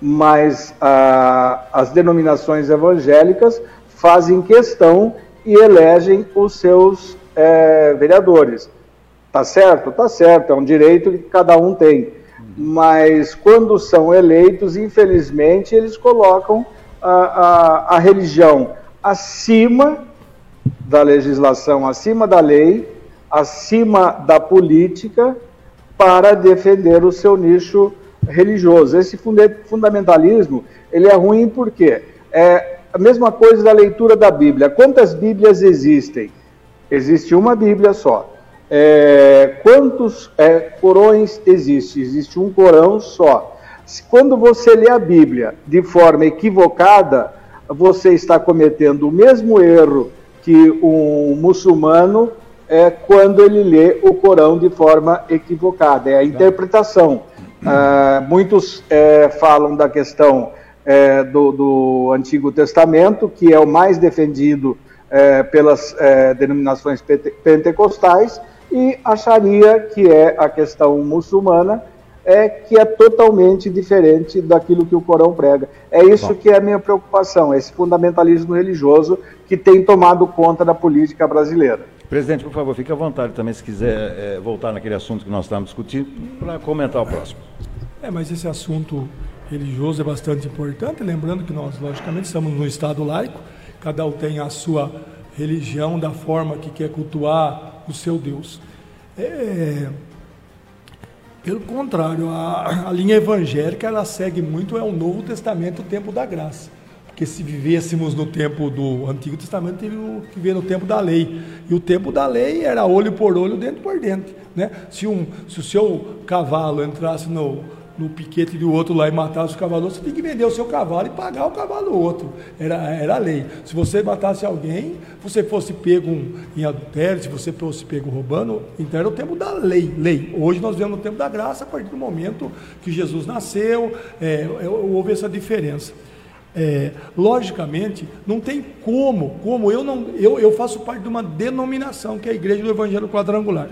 mas a, as denominações evangélicas fazem questão e elegem os seus é, vereadores. Tá certo? Tá certo, é um direito que cada um tem. Mas quando são eleitos, infelizmente, eles colocam a, a, a religião acima da legislação, acima da lei, acima da política, para defender o seu nicho religioso. Esse fundamentalismo ele é ruim porque é, a mesma coisa da leitura da Bíblia. Quantas Bíblias existem? Existe uma Bíblia só. É, quantos é, corões existe? Existe um corão só. Quando você lê a Bíblia de forma equivocada, você está cometendo o mesmo erro que um muçulmano é, quando ele lê o Corão de forma equivocada. É a interpretação. Ah, muitos é, falam da questão é, do, do, Antigo Testamento, que é o mais defendido é, pelas é, denominações pentecostais, e acharia que é a questão muçulmana, é que é totalmente diferente daquilo que o Corão prega. É isso Bom. que é a minha preocupação, esse fundamentalismo religioso que tem tomado conta da política brasileira. Presidente, por favor, fique à vontade também, se quiser é, voltar naquele assunto que nós estávamos discutindo, para comentar o próximo. É, mas esse assunto religioso é bastante importante, lembrando que nós, logicamente, estamos no Estado laico, cada um tem a sua religião da forma que quer cultuar o seu Deus. É, pelo contrário, a, a, linha evangélica ela segue muito é o Novo Testamento, o tempo da graça. Porque se vivêssemos no tempo do Antigo Testamento, teríamos que viver no tempo da lei. E o tempo da lei era olho por olho, dente por dente. Né? Se, um, se o seu cavalo entrasse no, no piquete do outro lá e matasse o cavalo, você tem que vender o seu cavalo e pagar o cavalo do outro. Era, era a lei. Se você matasse alguém, você fosse pego em adultério, se você fosse pego roubando, então era o tempo da lei. lei. Hoje nós vemos no tempo da graça, a partir do momento que Jesus nasceu, é, é houve essa diferença. É, logicamente, não tem como, como eu não, eu, eu faço parte de uma denominação que é a Igreja do Evangelho Quadrangular.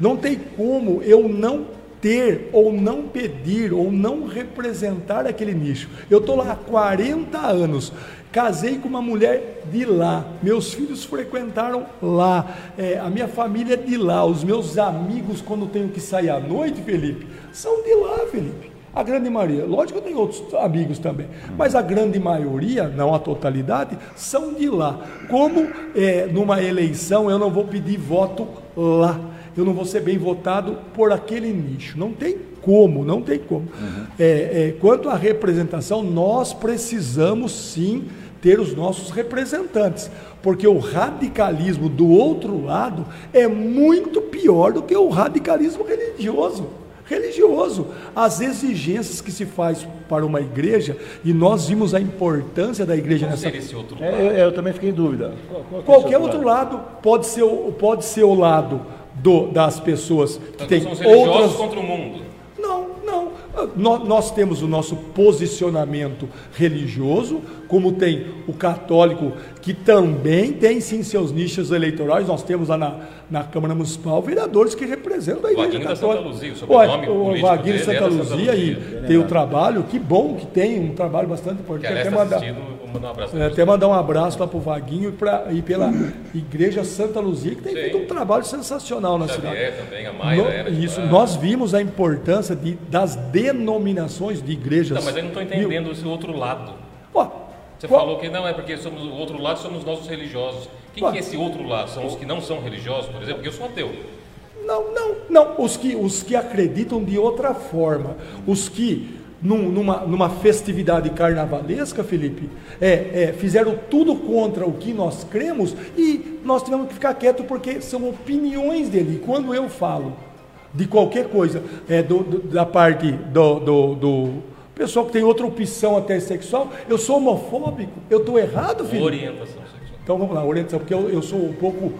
Não tem como eu não ter ou não pedir ou não representar aquele nicho. Eu estou lá há 40 anos, casei com uma mulher de lá, meus filhos frequentaram lá, é, a minha família é de lá, os meus amigos, quando tenho que sair à noite, Felipe, são de lá, Felipe. A grande maioria, lógico que eu tenho outros amigos também, mas a grande maioria, não a totalidade, são de lá. Como é, numa eleição eu não vou pedir voto lá, eu não vou ser bem votado por aquele nicho. Não tem como, não tem como. Uhum. É, é, quanto à representação, nós precisamos sim ter os nossos representantes, porque o radicalismo do outro lado é muito pior do que o radicalismo religioso. Religioso, as exigências que se faz para uma igreja, e nós vimos a importância da igreja Qual nessa. Esse outro lado? É, eu, eu, também fiquei em dúvida. Qual, qual é Qualquer outro lado? lado pode ser, pode ser o lado do, das pessoas que têm outras contra o mundo. Não, não. Nós, nós, temos o nosso posicionamento religioso, como tem o católico, que também tem sim seus nichos eleitorais. Nós temos lá na, na Câmara Municipal vereadores que representam a Igreja Católica. Santa Luzia, o Olha, o Vaguinho Santa, Santa Luzia, e tem o trabalho, que bom que tem um trabalho bastante importante. Que, até mandar, mandar um abraço. É, até mandar um abraço lá para o Vaguinho e, pra, e pela Igreja Santa Luzia, que tem Sim. feito um trabalho sensacional na Xavier cidade. também, a Maia no, era Isso, nós vimos a importância de, das denominações de igrejas. Não, mas eu não estou entendendo esse outro lado. Você qual? falou que não é porque somos o outro lado somos nossos religiosos. Quem que é esse outro lado? São os que não são religiosos, por exemplo? Porque eu sou ateu. Não, não, não. Os que, os que acreditam de outra forma. Os que num, numa, numa festividade carnavalesca, Felipe, é, é, fizeram tudo contra o que nós cremos e nós tivemos que ficar quieto porque são opiniões dele. E quando eu falo de qualquer coisa, é, do, do, da parte do, do, do, pessoal que tem outra opção até sexual, eu sou homofóbico, eu estou errado, Felipe? Orientação sexual. Então vamos lá, orientação, porque eu, eu sou um pouco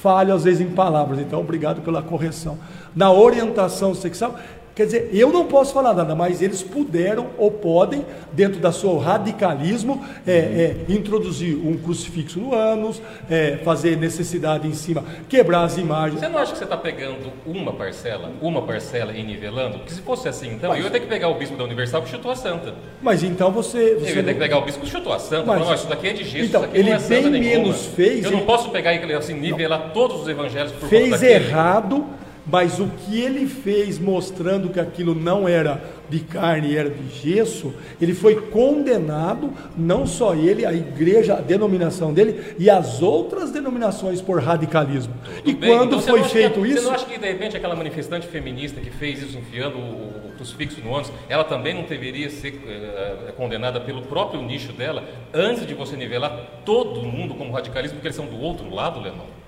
falho às vezes em palavras, então obrigado pela correção. Na orientação sexual, Quer dizer, eu não posso falar nada, mas eles puderam ou podem, dentro da seu radicalismo, é, é, introduzir um crucifixo no ânus, é, fazer necessidade em cima, quebrar as imagens. Você não acha que você está pegando uma parcela, uma parcela e nivelando? Porque se fosse assim, então, mas, eu ia ter que pegar o bispo da Universal que chutou a santa. Mas então você. você eu ia ter que pegar o bispo que chutou a santa. Mas, não, isso daqui é de gesso, então, isso ele não é bem menos nenhuma. fez. Eu não posso pegar e assim, nivelar não. todos os evangelhos por Fez errado Mas o que ele fez mostrando que aquilo não era de carne, era de gesso, ele foi condenado, não só ele, a igreja, a denominação dele e as outras denominações por radicalismo. Tudo e bem, quando então foi feito que, isso, Você não acha que de repente aquela manifestante feminista que fez isso enfiando o, o crucifixo no ônibus, ela também não deveria ser eh, condenada pelo próprio nicho dela, antes de você nivelar todo mundo como radicalismo, porque eles são do outro lado, Leandro?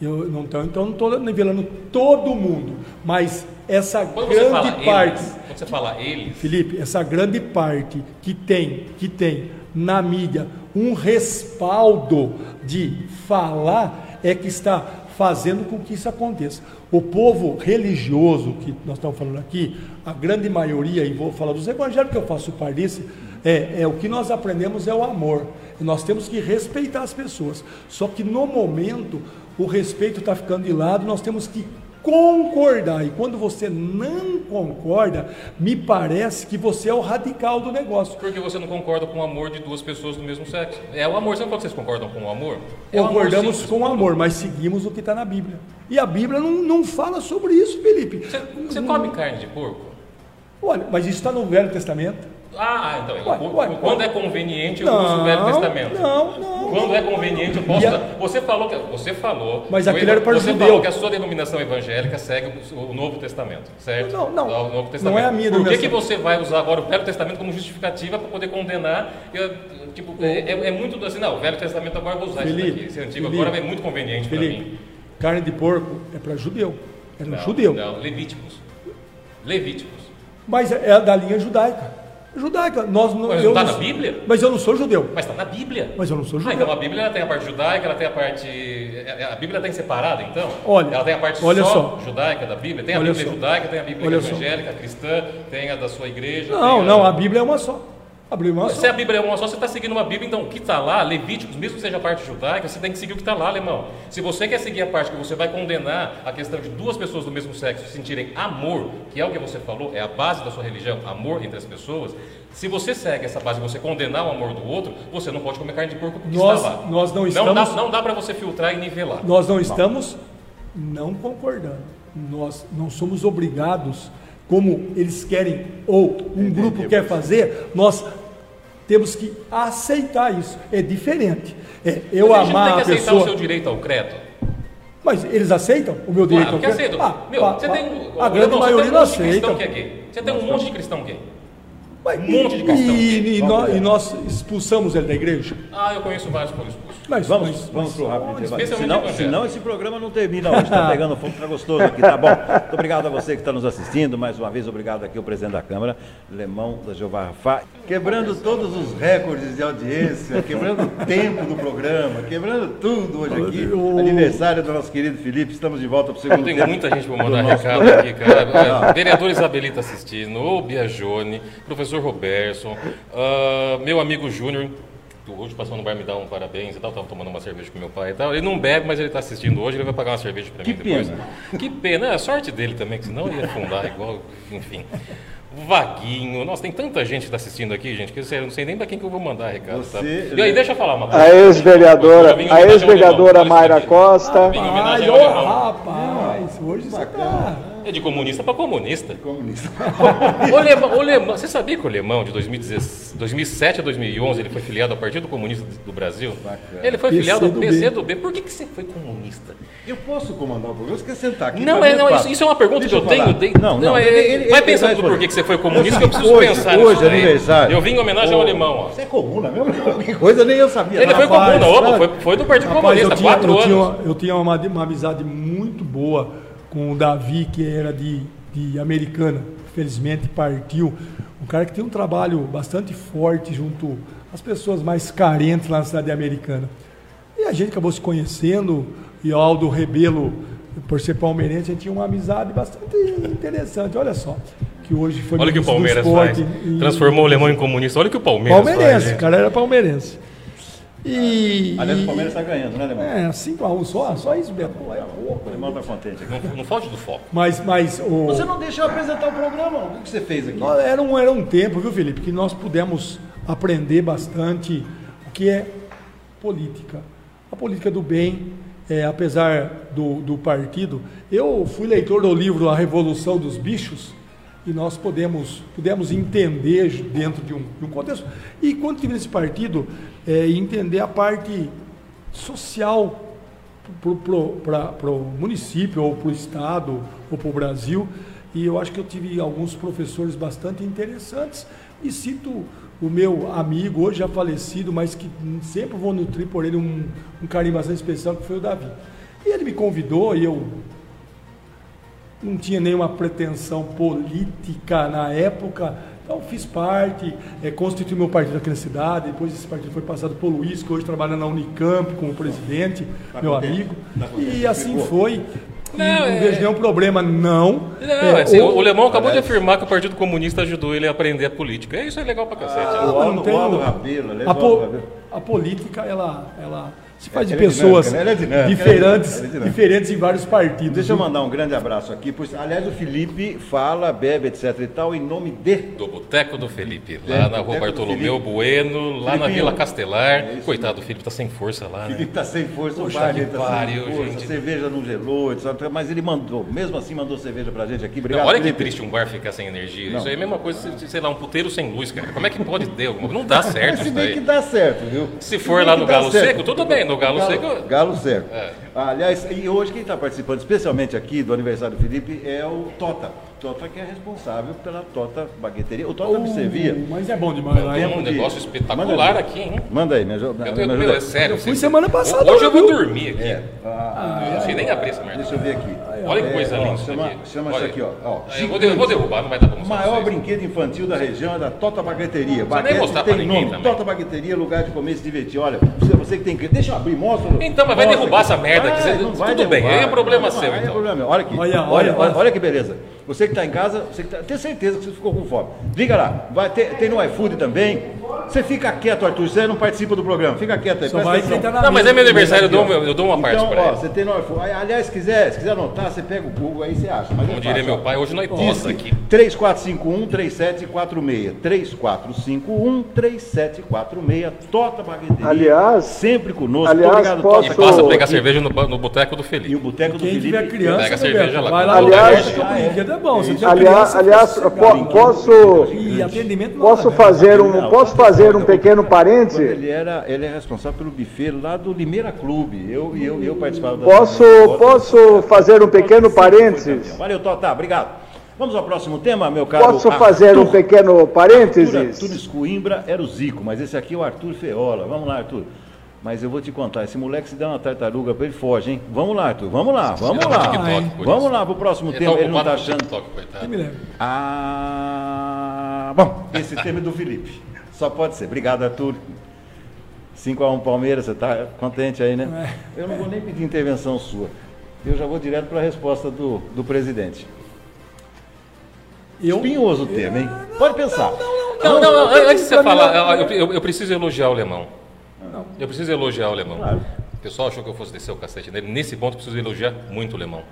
Eu não tô, então não estou nivelando todo mundo, mas essa Quando grande parte, eles, quando você fala eles, Felipe, essa grande parte que tem, que tem na mídia um respaldo de falar é que está fazendo com que isso aconteça. O povo religioso que nós estamos falando aqui, a grande maioria, e vou falar dos evangélicos que eu faço parte disso, é, é o que nós aprendemos é o amor. Nós temos que respeitar as pessoas. Só que no momento o respeito está ficando de lado, nós temos que concordar. E quando você não concorda, me parece que você é o radical do negócio. porque você não concorda com o amor de duas pessoas do mesmo sexo. É o amor, você não fala que vocês concordam com o amor? É o amor Concordamos com o amor, mas seguimos o que está na Bíblia. E a Bíblia não, não fala sobre isso, Felipe. Você, você come carne de porco? Olha, mas isso está no Velho Testamento. Ah, então, Ué, quando ué. é conveniente eu uso o Velho Testamento. Não, não. Quando é conveniente, eu posso. A- Você falou que você falou. Mas aquele era para Você judeu. falou que a sua denominação evangélica segue o, o Novo Testamento, certo? Não, não. O Novo Testamento. Não é a minha Por que, que você vai usar agora o Velho Testamento como justificativa para poder condenar? Eu, tipo, é, é- é muito assim, não, o Velho Testamento agora eu vou usar isso Felipe, daqui. Esse antigo Felipe, agora é muito conveniente para mim. Carne de porco é para judeu. Era um Não, judeu. Não, Levíticos. Levíticos. Mas é da linha judaica. Judaica. Nós não, Mas eu não está na sou- Bíblia? Mas eu não sou judeu. Mas está na Bíblia. Mas eu não sou Ah, judeu. então a Bíblia ela tem a parte judaica, ela tem a parte. A Bíblia tem separada, então? Olha, ela tem a parte olha só, só. judaica da Bíblia? Tem a Bíblia só. judaica, tem a Bíblia Olha só. evangélica, cristã, tem a da sua igreja. Não, tem não, a Bíblia é uma só. É Se só. a Bíblia é uma só, você está seguindo uma Bíblia, então o que está lá, Levíticos, mesmo que seja a parte judaica, você tem que seguir o que está lá, alemão. Se você quer seguir a parte que você vai condenar a questão de duas pessoas do mesmo sexo sentirem amor, que é o que você falou, é a base da sua religião, amor entre as pessoas, se você segue essa base, você condenar o amor do outro, você não pode comer carne de porco porque Nós- está lá. nós não Não estamos- dá, não dá para você filtrar e nivelar. Nós não estamos não concordando. Nós não somos obrigados, como eles querem, ou um grupo quer fazer, nós temos que aceitar isso. É diferente. É eu Mas a gente amar tem que a aceitar pessoa. o seu direito ao credo. Mas eles aceitam o meu direito? Que ao aceitam. Ah, Meu, pá, você tem, a grande Leandro, maioria você tem não um aceita. Você tem um monte de cristão gay. Mas, Um monte de cristão. E, e nós, e nós expulsamos ele da igreja? Ah, eu conheço vários que foram expulsos. Mas, Vamos, mas- vamos para o rápido intervalo. Senão, senão esse programa não termina hoje. Está pegando fogo, está gostoso aqui, tá bom. Muito obrigado a você que está nos assistindo. Mais uma vez, obrigado aqui ao presidente da Câmara, Lemão da Jeová Rafá. Quebrando todos os recordes de audiência, quebrando o tempo do programa, quebrando tudo hoje aqui. Aniversário do nosso querido Felipe. Estamos de volta para o segundo Tem tempo. muita gente para mandar nosso recado aqui, cara. Olha, Vereador Isabelita assistindo, o Biagione, professor Robertson, ah, meu amigo Júnior, que hoje passou no bar me dar um parabéns e tal, tava tomando uma cerveja com meu pai e tal. Ele não bebe, mas ele está assistindo hoje, ele vai pagar uma cerveja para Que mim depois. pena. Que pena, é a sorte dele também, que senão ele ia afundar igual, enfim. Vaguinho, nossa, tem tanta gente que está assistindo aqui, gente, que eu não sei nem para quem que eu vou mandar recado. Tá? Você- E aí, deixa eu falar uma coisa. A ex-vereadora, a ex-vereadora Mayra esse Costa. Em Ai, ô, rapaz, hoje você tá... É de comunista para comunista. Comunista. O Lemão, o Lemão- você sabia que o Lemão, de 2016 2007 a 2011, ele foi filiado ao Partido Comunista do Brasil? Bacana. Ele foi filiado ao PCdoB. Por que, que você foi comunista? Eu posso comandar o programa? Você quer sentar aqui? Não, é, mim não, isso, isso é uma pergunta Deixa que eu tenho. de- Não, não. é- ele- ele- vai ele pensando vai do porquê que você foi comunista, que eu preciso Hoje- pensar hoje, nisso daí. aniversário. Eu vim em homenagem ao Alemão. Ó. Você é comuna mesmo? [laughs] Que coisa nem eu sabia. Ele foi Rapaz, comuna, opa, foi, foi do Partido Rapaz, Comunista, tinha, quatro eu anos. Tinha, eu tinha uma, uma amizade muito boa com o Davi, que era de, de Americana. Felizmente partiu. Um cara que tem um trabalho bastante forte junto às pessoas mais carentes lá na cidade americana. E a gente acabou se conhecendo, e o Aldo Rebelo, por ser palmeirense, a gente tinha uma amizade bastante interessante. Olha só, que hoje foi Olha que o Palmeiras esporte faz. e- Transformou o Alemão em comunista. Olha que o Palmeiras Palmeirense, faz. o cara era palmeirense. E, Aliás, o Palmeiras está ganhando, né, Alemão? é, 5x1 só, só isso, Beto. Pô, é pouco. O Alemão está contente. Não, não foge do foco. Mas, mas o, Você não deixa eu apresentar o programa, o que você fez aqui? era, um, era um tempo, viu, Felipe, que nós pudemos aprender bastante o que é política. A política do bem é, apesar do, do partido, eu fui leitor do livro A Revolução dos Bichos, e nós podemos, pudemos entender dentro de um, de um contexto. E quando tive nesse partido, é, entender a parte social para o município, ou para o estado, ou para o Brasil. E eu acho que eu tive alguns professores bastante interessantes. E cito o meu amigo, hoje já falecido, mas que sempre vou nutrir por ele um, um carinho bastante especial, que foi o Davi. E ele me convidou e eu não tinha nenhuma pretensão política na época, então fiz parte, é, constituí meu partido aqui na cidade, depois esse partido foi passado por Luiz, que hoje trabalha na Unicamp como presidente, tá meu amigo, tá e assim foi. Não, não é... vejo nenhum problema, não. Não, é, assim, o, o Lemão acabou de afirmar que o Partido Comunista ajudou ele a aprender a política. É isso é legal pra cacete. Ah, né? o Aldo, tenho... Rabelo, a, po... a política, ela, ela se faz é, de pessoas é dinâmica, né? diferentes, é diferentes em vários partidos. Deixa eu mandar um grande abraço aqui. Pois, aliás, o Felipe fala, bebe, etc e tal, em nome de... Do Boteco do Felipe, lá é, na rua Bartolomeu Bueno, lá na Vila Castelar. É Coitado, o Felipe tá sem força lá, né? Felipe tá sem força, Poxa, o bar tá pariu, sem força, gente. a cerveja não gelou, etc, mas ele mandou, mesmo assim mandou cerveja pra gente aqui. Obrigado, não, olha Felipe. que triste um bar ficar sem energia. Não. Isso aí é a mesma coisa, sei lá, um puteiro sem luz, cara. Como é que pode ter alguma Não dá certo [laughs] isso daí. que dá certo, viu? Se for lá no Galo Seco, tudo bem, no Galo Seco... Galo Seco. É. Aliás, e hoje quem está participando, especialmente aqui do aniversário do Felipe, é o Tota. Tota que é responsável pela Tota Bagueteria. O Tota oh, me servia. Mas é bom demais lá. É um negócio espetacular aqui, hein? Manda aí, me ajuda. Eu, eu, meu, é sério. Eu fui semana passada. Hoje eu vou dormir aqui. É. Ah, ah, não sei nem abrir essa merda. Deixa eu ver aqui. Olha que coisa é, linda. Chama, chama isso aqui, ó. ó eu, vou, eu vou derrubar, não vai dar pra mostrar. O maior brinquedo infantil da região é da Tota Bagueteria. Você nem mostrar pra ninguém nome. Tota Bagueteria, lugar de comer e se divertir. Olha, você, você que tem que. Deixa eu abrir, mostra. Então, mas vai derrubar essa merda aqui. Tudo bem, aí é problema seu. Aí é então. problema Olha aqui. Olha, olha, olha que beleza. Você que está em casa, você que tá, tem certeza que você ficou com fome. Liga lá, vai ter, tem no iFood também. Você fica quieto, Arthur, você não participa do programa, fica quieto aí. Só vai não, mas é meu aniversário, eu dou, eu dou uma parte então, para ele. Você tem no iFood. Aliás, se quiser, se quiser anotar, você pega o Google aí, você acha. Mas Como é diria meu pai, hoje nós posta aqui. 3451-3746. 3451-3746. Tota Bagueteria. Aliás, sempre conosco. Aliás, Obrigado, posso... E passa pegar cerveja no, no Boteco do Felipe. E o Boteco do Felipe. tiver criança, pega cerveja lá. Vai lá, aliás, é bom. Você aliás, aliás posso, posso fazer um, posso fazer um pequeno parêntese? Ele era, ele é responsável pelo buffet lá do Limeira Clube. Eu eu, eu participava Posso, posso fazer um pequeno parênteses? Valeu, Tota, obrigado. Vamos ao próximo tema, meu caro Posso fazer Arthur, um pequeno parênteses? Arthur, Arthur Coimbra era o Zico, mas esse aqui é o Arthur Feola. Vamos lá, Arthur. Mas eu vou te contar, esse moleque se der uma tartaruga para ele foge, hein? Vamos lá, Arthur, vamos lá, vamos lá. TikTok, vamos lá pro próximo ele tema, tá ele não tá achando. TikTok, ah, bom, esse tema é do Felipe. Só pode ser. Obrigado, Arthur. 5x1 Palmeiras, você está contente aí, né? É. Eu não vou nem pedir intervenção sua. Eu já vou direto para a resposta do, do presidente. Eu? Espinhoso o tema, hein? Pode pensar. Não, não, não, antes de você falar, eu, eu, eu preciso elogiar o alemão. Eu preciso elogiar o alemão. Claro. O pessoal achou que eu fosse descer o cacete nele. Nesse ponto, eu preciso elogiar muito o alemão.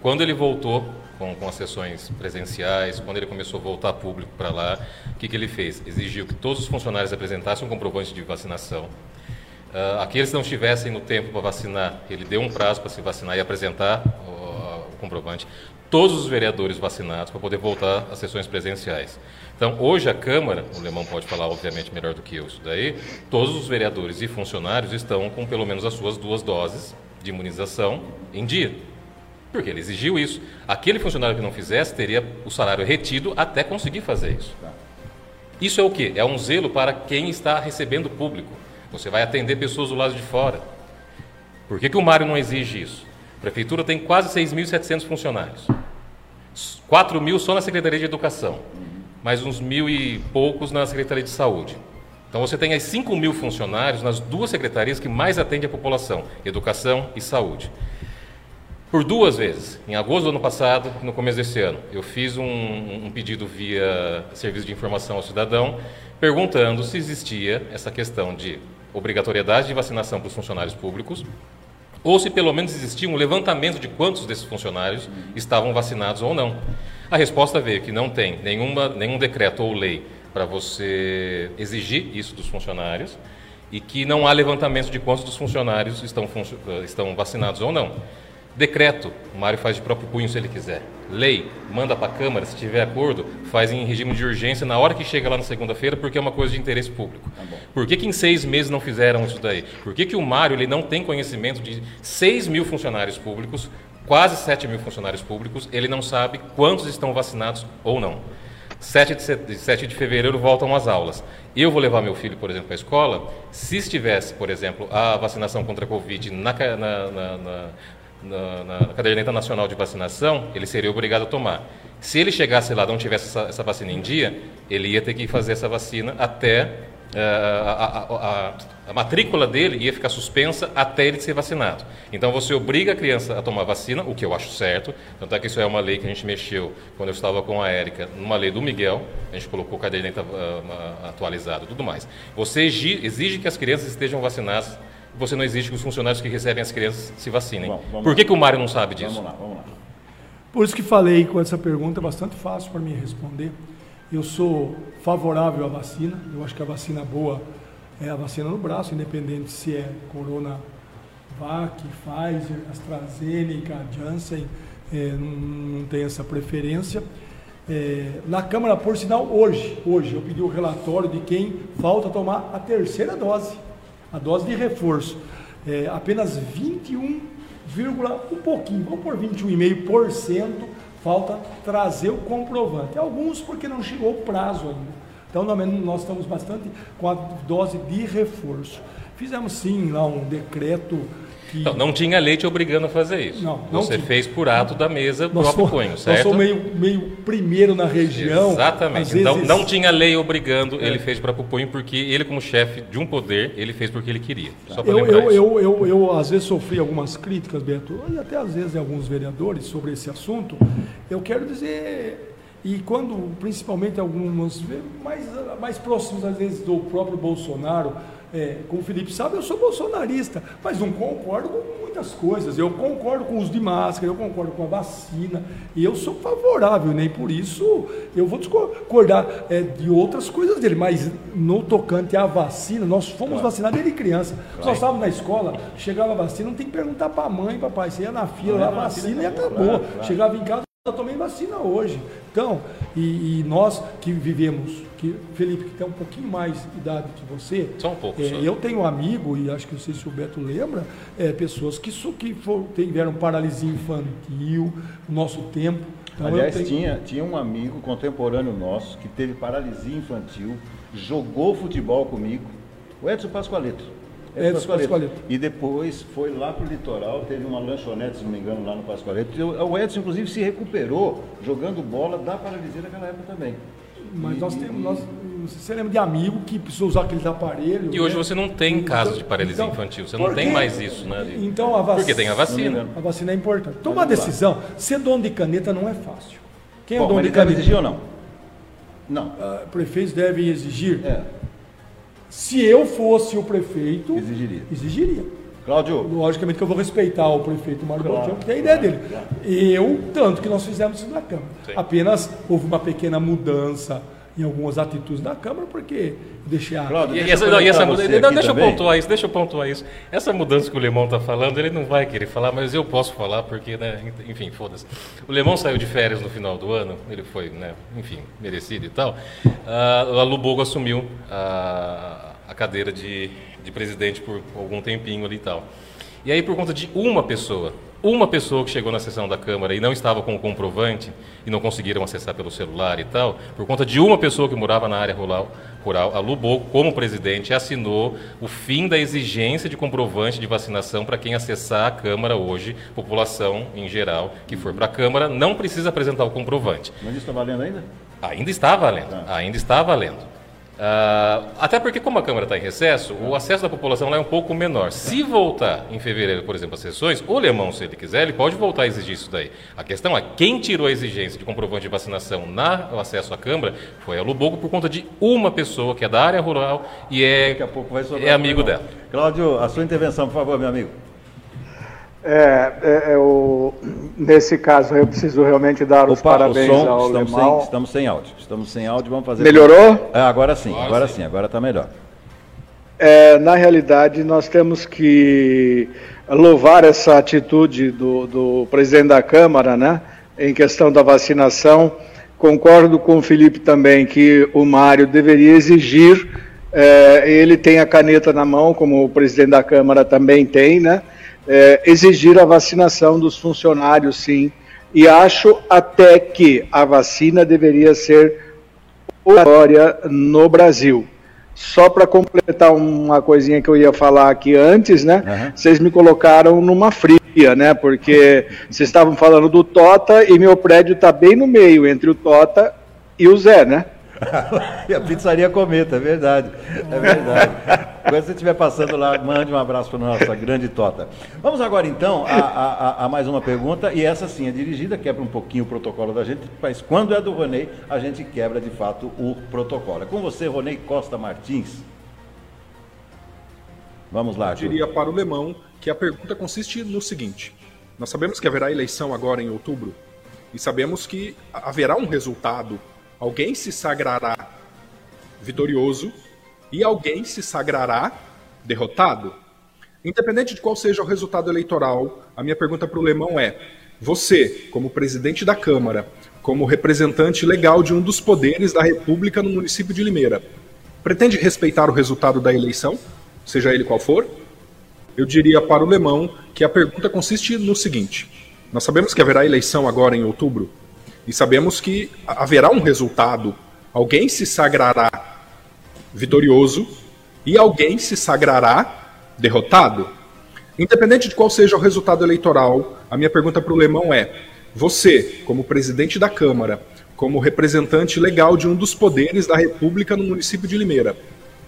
Quando ele voltou com, com as sessões presenciais, quando ele começou a voltar público para lá, o que, que ele fez? Exigiu que todos os funcionários apresentassem um comprovante de vacinação. Uh, aqueles que não estivessem no tempo para vacinar, ele deu um prazo para se vacinar e apresentar o, o comprovante. Todos os vereadores vacinados para poder voltar às sessões presenciais. Então, hoje a Câmara, o Lemão pode falar obviamente melhor do que eu isso daí, todos os vereadores e funcionários estão com pelo menos as suas duas doses de imunização em dia. Porque ele exigiu isso. Aquele funcionário que não fizesse teria o salário retido até conseguir fazer isso. Isso é o quê? É um zelo para quem está recebendo público. Você vai atender pessoas do lado de fora. Por que, que o Mário não exige isso? A prefeitura tem quase 6.700 funcionários. 4 mil só na Secretaria de Educação mais uns mil e poucos na Secretaria de Saúde. Então você tem aí 5 mil funcionários nas duas secretarias que mais atendem a população, Educação e Saúde. Por duas vezes, em agosto do ano passado e no começo desse ano, eu fiz um, um pedido via Serviço de Informação ao Cidadão, perguntando se existia essa questão de obrigatoriedade de vacinação para os funcionários públicos, ou se pelo menos existia um levantamento de quantos desses funcionários estavam vacinados ou não. A resposta veio que não tem nenhuma, nenhum decreto ou lei para você exigir isso dos funcionários e que não há levantamento de quantos dos funcionários estão, estão vacinados ou não. Decreto, o Mário faz de próprio punho se ele quiser. Lei, manda para a Câmara, se tiver acordo, faz em regime de urgência na hora que chega lá na segunda-feira, porque é uma coisa de interesse público. Tá Por que, que, em seis meses não fizeram isso daí? Por que, que o Mário ele não tem conhecimento de 6 mil funcionários públicos, quase 7 mil funcionários públicos, ele não sabe quantos estão vacinados ou não? 7 de, 7 de fevereiro voltam as aulas. Eu vou levar meu filho, por exemplo, para a escola. Se estivesse, por exemplo, a vacinação contra a Covid na, na, na, na, na caderneta nacional de vacinação, ele seria obrigado a tomar. Se ele chegasse lá e não tivesse essa, essa, vacina em dia, ele ia ter que fazer essa vacina até uh, a, a, a, matrícula dele ia ficar suspensa até ele ser vacinado. Então você obriga a criança a tomar vacina, o que eu acho certo. Tanto é que isso é uma lei que a gente mexeu quando eu estava com a Érica, numa lei do Miguel, a gente colocou caderneta uh, atualizada e tudo mais. Você exige que as crianças estejam vacinadas você não exige que os funcionários que recebem as crianças se vacinem. Bom, Por que, que o Mário não sabe disso? Vamos lá, vamos lá. Por isso que falei com essa pergunta, é bastante fácil para mim responder. Eu sou favorável à vacina, eu acho que a vacina boa é a vacina no braço, independente se é Coronavac, Pfizer, AstraZeneca, Janssen, é, não, não tem essa preferência. É, na Câmara, por sinal, hoje, hoje eu pedi o relatório de quem falta tomar a terceira dose a dose de reforço, é, apenas 21, um pouquinho, vamos por 21,5% falta trazer o comprovante. Alguns porque não chegou o prazo ainda. Então nós estamos bastante com a dose de reforço. Fizemos sim lá um decreto que... Não, não tinha lei te obrigando a fazer isso. Não, não Você tinha. fez por ato da mesa do próprio punho, certo? Eu sou meio, meio primeiro na região. Exatamente. Então vezes... não tinha lei obrigando, é. ele fez para o punho porque ele como chefe de um poder, ele fez porque ele queria. Só eu, eu, eu, eu, eu, às vezes sofri algumas críticas, Beto, e até às vezes alguns vereadores sobre esse assunto. Eu quero dizer e quando, principalmente alguns mais, mais próximos, às vezes, do próprio Bolsonaro, é, como o Felipe sabe, eu sou bolsonarista, mas não concordo com muitas coisas. Eu concordo com o uso de máscara, eu concordo com a vacina, e eu sou favorável, nem por isso eu vou discordar é, de outras coisas dele. Mas no tocante à vacina, nós fomos claro. vacinados desde criança. Claro. Nós estávamos na escola, chegava a vacina, não tem que perguntar para a mãe, papai, você ia na fila, lá, vacina e acabou. Claro, chegava em casa, eu tomei vacina hoje. Então, e, e, nós que vivemos, que Felipe, que tem um pouquinho mais de idade que você. Só um pouco. É, eu tenho um amigo, e acho que não sei se o Beto lembra, é, pessoas que, que for, tiveram paralisia infantil no nosso tempo. Então, Aliás, tenho... tinha, tinha um amigo contemporâneo nosso que teve paralisia infantil, jogou futebol comigo, o Edson Pascoaleto. É, Pascoaleto. E depois foi lá para o litoral, teve uma lanchonete, se não me engano, lá no Pascoaleto. O Edson, inclusive, se recuperou jogando bola da paralisia naquela época também. Mas e, nós temos. Nós, você lembra de amigo que precisou usar aqueles aparelhos? E hoje né? você não tem casos de paralisia então, infantil, você não tem mais isso, né? Então a vacina. Porque tem a vacina. A vacina é importante. Toma uma decisão. Ser dono de caneta não é fácil. Quem é Bom, dono de caneta? exigir ou não? Não. Uh, prefeitos devem exigir. É. Se eu fosse o prefeito, exigiria. exigiria. Cláudio. Logicamente que eu vou respeitar o prefeito Mário claro, Baltião, que tem a ideia dele. Claro. Eu, tanto que nós fizemos isso na Câmara. Sim. Apenas houve uma pequena mudança em algumas atitudes da Câmara, porque deixei a. Cláudio, deixa, essa, não, essa mudança, não, deixa eu pontuar isso, deixa eu pontuar isso. Essa mudança que o Lemão está falando, ele não vai querer falar, mas eu posso falar, porque, né, enfim, foda-se. O Lemão saiu de férias no final do ano, ele foi, né, enfim, merecido e tal. Uh, a Lubogo assumiu a, a cadeira de de presidente por algum tempinho ali e tal. E aí, por conta de uma pessoa, uma pessoa que chegou na sessão da Câmara e não estava com o comprovante e não conseguiram acessar pelo celular e tal, por conta de uma pessoa que morava na área rural, rural a como presidente, assinou o fim da exigência de comprovante de vacinação para quem acessar a Câmara hoje, população em geral que for para a Câmara, não precisa apresentar o comprovante. Mas isso está valendo ainda? Ainda está valendo, ah. ainda está valendo. Uh, até porque, como a Câmara está em recesso, o acesso da população lá é um pouco menor. Se voltar em fevereiro, por exemplo, as sessões, o Lemão, se ele quiser, ele pode voltar a exigir isso daí. A questão é, quem tirou a exigência de comprovante de vacinação no acesso à Câmara foi a Lubogo por conta de uma pessoa que é da área rural e é, é amigo dela. Cláudio, a sua intervenção, por favor, meu amigo. É, é, é, o, nesse caso eu preciso realmente dar Opa, os parabéns som, ao estamos Sem, estamos sem áudio. Estamos sem áudio, vamos fazer. Melhorou? É, agora sim, agora, agora sim. sim, agora está melhor. é, na realidade, nós temos que louvar essa atitude do, do presidente da Câmara, né, em questão da vacinação. Concordo com o Felipe também que o Mário deveria exigir, é, ele tem a caneta na mão, como o presidente da Câmara também tem, né? É, exigir a vacinação dos funcionários, sim. E acho até que a vacina deveria ser obrigatória no Brasil. Só para completar uma coisinha que eu ia falar aqui antes, né? Uhum. Vocês me colocaram numa fria, né? Porque [laughs] vocês estavam falando do Tota e meu prédio está bem no meio entre o Tota e o Zé, né? [laughs] e a pizzaria Cometa, é verdade. É verdade. Quando você estiver passando lá, mande um abraço para a nossa grande Tota. Vamos agora então a, a, a, mais uma pergunta, e essa sim é dirigida, quebra um pouquinho o protocolo da gente, mas quando é do Ronei, a gente quebra de fato o protocolo. É com você, Ronei Costa Martins. Vamos lá, Eu diria para o Lemão que a pergunta consiste no seguinte: nós sabemos que haverá eleição agora em outubro, e sabemos que haverá um resultado Alguém se sagrará vitorioso e alguém se sagrará derrotado. Independente de qual seja o resultado eleitoral, a minha pergunta para o Lemão é: você, como presidente da Câmara, como representante legal de um dos poderes da República no município de Limeira, pretende respeitar o resultado da eleição, seja ele qual for? Eu diria para o Lemão que a pergunta consiste no seguinte: nós sabemos que haverá eleição agora em outubro, e sabemos que haverá um resultado. Alguém se sagrará vitorioso e alguém se sagrará derrotado. Independente de qual seja o resultado eleitoral, a minha pergunta para o Lemão é: você, como presidente da Câmara, como representante legal de um dos poderes da República no município de Limeira,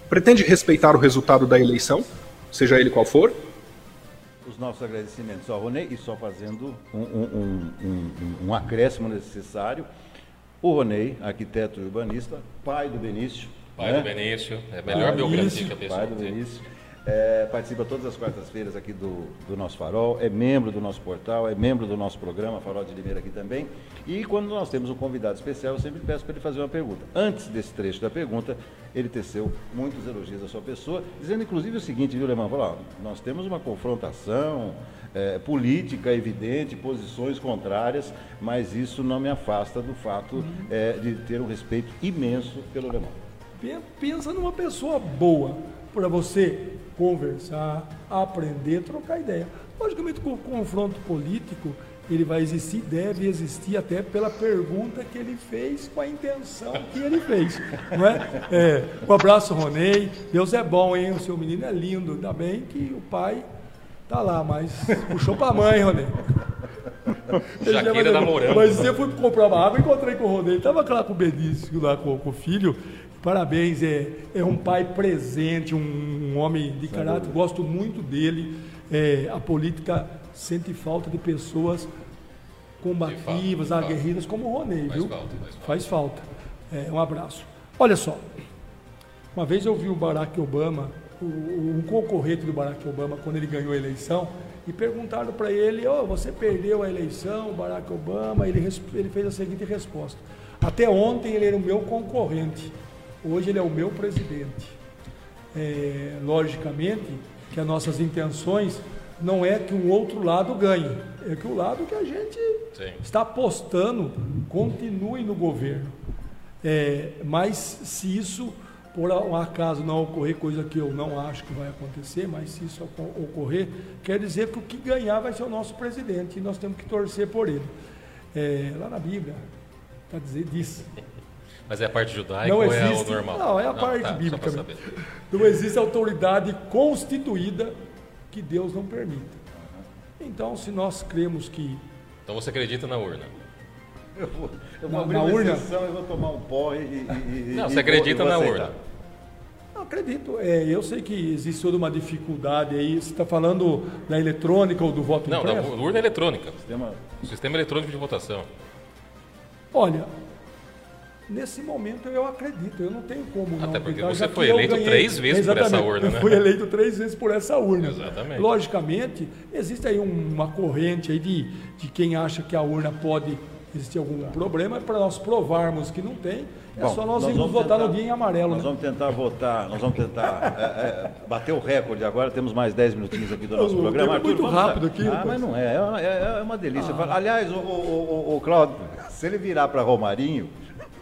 pretende respeitar o resultado da eleição, seja ele qual for? Os nossos agradecimentos ao Ronei e só fazendo um, um, um, um acréscimo necessário. O Ronei, arquiteto e urbanista, pai do Benício. Pai né? do Benício, é a melhor biografia que a pessoa Pai do Benício. É, participa todas as quartas-feiras aqui do, do nosso Farol, é membro do nosso portal, é membro do nosso programa, Farol de Limeira aqui também. E quando nós temos um convidado especial, eu sempre peço para ele fazer uma pergunta. Antes desse trecho da pergunta, ele teceu muitos elogios à sua pessoa, dizendo inclusive o seguinte, viu, Lemão? Falou, ó, nós temos uma confrontação é, política evidente, posições contrárias, mas isso não me afasta do fato é, de ter um respeito imenso pelo Lemão. Pensa numa pessoa boa para você conversar, aprender, trocar ideia. Logicamente, o confronto político ele vai existir, deve existir até pela pergunta que ele fez, com a intenção que ele fez. Não é? é um abraço, Ronei. Deus é bom, hein? O seu menino é lindo. Ainda bem que o pai tá lá, mas puxou para a mãe, Ronei. Jaqueira namorando. Mas você foi comprar uma água, encontrei com o Ronei. Estava lá com o Benício, lá com, com o filho. Parabéns, é, é um pai presente, um, um homem de caráter, gosto muito dele. É, a política sente falta de pessoas combativas, aguerridas como o Ronei, faz viu? Falta, faz, faz falta. É, um abraço. Olha só, uma vez eu vi o Barack Obama, o, um concorrente do Barack Obama, quando ele ganhou a eleição, e perguntaram para ele: oh, você perdeu a eleição, Barack Obama? Ele, ele fez a seguinte resposta: Até ontem ele era o meu concorrente. Hoje ele é o meu presidente. É, logicamente que as nossas intenções não é que o outro lado ganhe, é que o lado que a gente Sim. está apostando continue no governo. É, mas se isso por um acaso não ocorrer, coisa que eu não acho que vai acontecer, mas se isso ocorrer, quer dizer que o que ganhar vai ser o nosso presidente e nós temos que torcer por ele. É, lá na Bíblia, está dizer disso. Mas é a parte judaica não ou existe, é o normal? Não, é a não, parte tá, bíblica. Não existe autoridade constituída que Deus não permita. Então, se nós cremos que. Então você acredita na urna? Eu vou, eu vou na, abrir na uma urna? Exceção, eu vou tomar um pó e. e não, você acredita vou, na urna? Não, acredito. É, eu sei que existe toda uma dificuldade aí. Você está falando da eletrônica ou do voto não, impresso? Não, da urna eletrônica. Sistema... Sistema eletrônico de votação. Olha, Nesse momento eu acredito, eu não tenho como não Até porque você foi eleito ganhei, três vezes por essa urna, né? Eu fui eleito três vezes por essa urna. Exatamente. Logicamente, existe aí uma corrente aí de, de quem acha que a urna pode existir algum problema, para nós provarmos que não tem, é Bom, só nós, nós irmos vamos votar tentar- no dia em amarelo. Nós Né? vamos tentar votar, nós vamos tentar [laughs] é, é, bater o recorde agora, temos mais 10 minutinhos aqui do nosso O programa. é muito rápido aqui, Ah, mas não é, é uma, é- é uma delícia. Aliás, o, o, o- o Cláudio, se ele virar para Romarinho,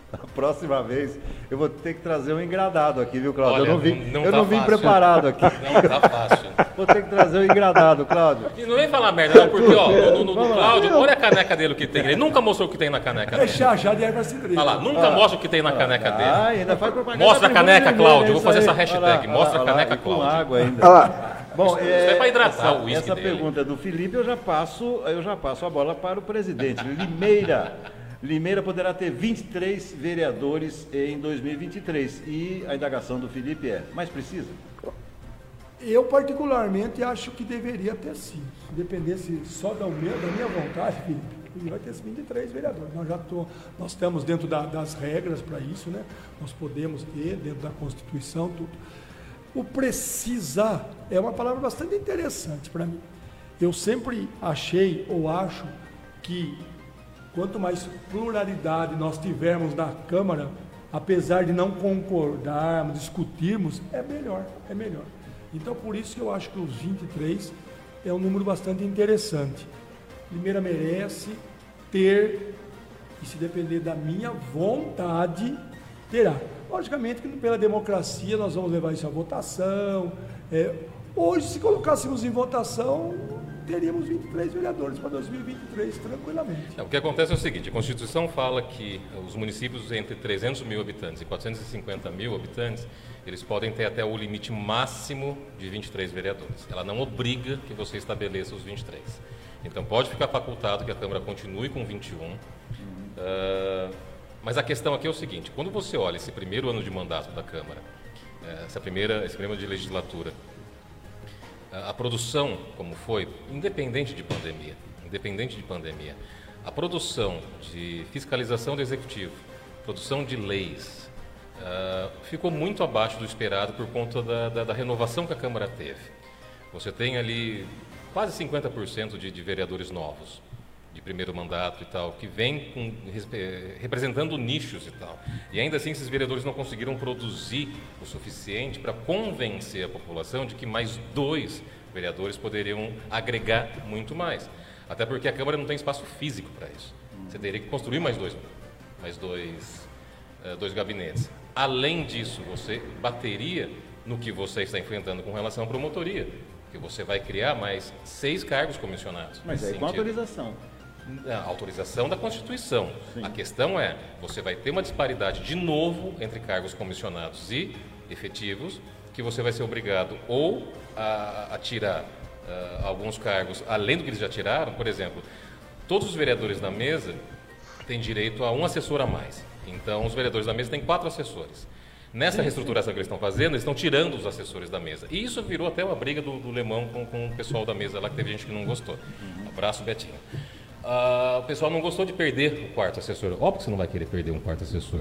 [laughs] a próxima vez eu vou ter que trazer um engradado aqui, viu, Cláudio? Olha, eu não vim, não- não eu tá não vim fácil. preparado aqui. Não tá fácil. [laughs] Vou ter que trazer um engradado, Cláudio. E não vem falar merda, não, porque, ó, no, no, no. Cláudio, olha a caneca dele o que tem. Ele nunca mostrou o que tem na caneca É dele. chá, chá de erva cidreira. Olha lá, nunca mostra o que tem na caneca dele. Ah, ainda faz propaganda. Mostra a caneca, Cláudio. Vou isso fazer essa hashtag. Mostra a caneca, e com Cláudio. água ainda. Olha lá. Bom, é pra hidratar essa, o uísque Essa dele. pergunta do Felipe eu já passo, eu já passo a bola para o presidente. Limeira. Limeira poderá ter 23 vereadores em 2023. E a indagação do Felipe é, mas precisa? Eu, particularmente, acho que deveria ter sim. Se dependesse só da minha, da minha vontade, Felipe, vai ter 23 vereadores. Nós já tô, nós estamos dentro da- das regras para isso, né? Nós podemos ter, dentro da Constituição, tudo. O precisar é uma palavra bastante interessante para mim. Eu sempre achei ou acho que quanto mais pluralidade nós tivermos na Câmara, apesar de não concordarmos, discutirmos, é melhor, é melhor. Então, por isso que eu acho que os 23 é um número bastante interessante. Limeira merece ter, e se depender da minha vontade, terá. Logicamente que pela democracia nós vamos levar isso à votação. É, hoje, se colocássemos em votação, teríamos 23 vereadores para 2023, tranquilamente. É, O que acontece é o seguinte, a Constituição fala que os municípios entre 300 mil habitantes e 450 mil habitantes, eles podem ter até o limite máximo de 23 vereadores. Ela não obriga que você estabeleça os 23. Então pode ficar facultado que a Câmara continue com 21. Ah, mas a questão aqui é o seguinte, quando você olha esse primeiro ano de mandato da Câmara, eh, essa primeira, esse primeiro ano de legislatura, a produção, como foi, independente de pandemia, independente de pandemia, a produção de fiscalização do executivo, produção de leis, ah, ficou muito abaixo do esperado por conta da, da- da renovação que a Câmara teve. Você tem ali quase 50% de, de vereadores novos, de primeiro mandato e tal, que vêm com, representando nichos e tal. E ainda assim, esses vereadores não conseguiram produzir o suficiente para convencer a população de que mais dois vereadores poderiam agregar muito mais. Até porque a Câmara não tem espaço físico para isso. Você teria que construir mais dois, mais dois, eh, dois gabinetes. Além disso, você bateria no que você está enfrentando com relação à promotoria, que você vai criar mais seis cargos comissionados. Mas nesse aí com autorização. A autorização da Constituição. A questão é, você vai ter uma disparidade de novo entre cargos comissionados e efetivos, que você vai ser obrigado ou a, a tirar ah, alguns cargos além do que eles já tiraram, por exemplo, todos os vereadores da mesa têm direito a um assessor a mais. Então, os vereadores da mesa têm quatro assessores. Nessa reestruturação que eles estão fazendo, eles estão tirando os assessores da mesa. E isso virou até uma briga do, do Lemão com, com o pessoal da mesa lá, que teve gente que não gostou. Abraço, Betinho. Ah, o pessoal não gostou de perder o quarto assessor. Óbvio que você não vai querer perder um quarto assessor.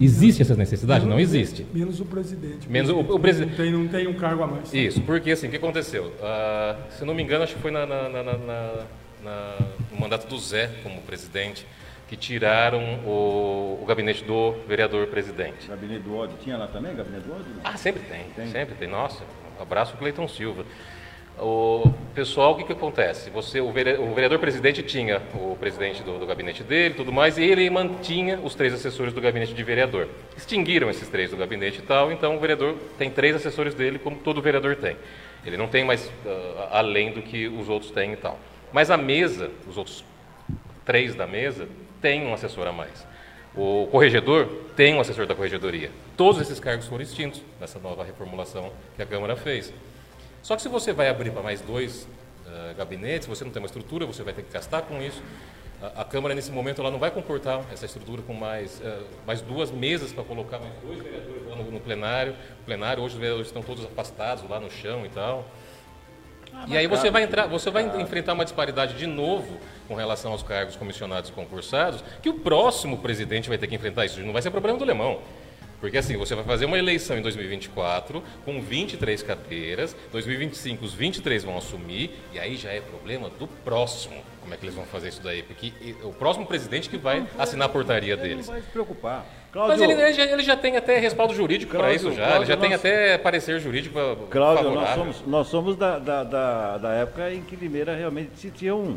Existe essa necessidade? Não existe. Menos o presidente. Menos o- o presidente. Não tem, não tem um cargo a mais. Isso, porque assim, o que aconteceu? Ah, se eu não me engano, acho que foi na, na- na- na- na- na- no mandato do Zé como presidente, que tiraram o, o gabinete do vereador presidente. Gabinete do ódio. Tinha lá também, gabinete do ódio? Ah, sempre tem, Tem. sempre tem. Nossa, abraço Cleiton Silva. O pessoal, o que, que acontece? Você, o, vere- o vereador presidente tinha o presidente do, do gabinete dele, tudo mais, e ele mantinha os três assessores do gabinete de vereador. Extinguiram esses três do gabinete e tal, então o vereador tem três assessores dele, como todo vereador tem. Ele não tem mais ah, além do que os outros têm e tal. Mas a mesa, os outros três da mesa, tem um assessor a mais. O corregedor tem um assessor da corregedoria. Todos esses cargos foram extintos nessa nova reformulação que a Câmara fez. Só que se você vai abrir para mais dois eh, gabinetes, você não tem uma estrutura, você vai ter que gastar com isso. A, a Câmara, nesse momento, ela não vai comportar essa estrutura com mais, eh, mais duas mesas para colocar mais dois vereadores lá no, no plenário. O plenário, hoje os vereadores estão todos afastados lá no chão e tal. E aí você vai entrar, você vai enfrentar uma disparidade de novo com relação aos cargos comissionados e concursados, que o próximo presidente vai ter que enfrentar isso. Não vai ser problema do Lemão. Porque assim, você vai fazer uma eleição em 2024 com 23 cadeiras, 2025 os 23 vão assumir, e aí já é problema do próximo. Como é que eles vão fazer isso daí? Porque o próximo presidente que vai assinar a portaria deles. Não vai se preocupar. Cláudio, Mas ele, ele, já, ele, já, tem até respaldo jurídico para isso já. Cláudio, ele já nós, tem até parecer jurídico Cláudio, nós somos, nós somos da, da, da, da, época em que Limeira realmente tinha um,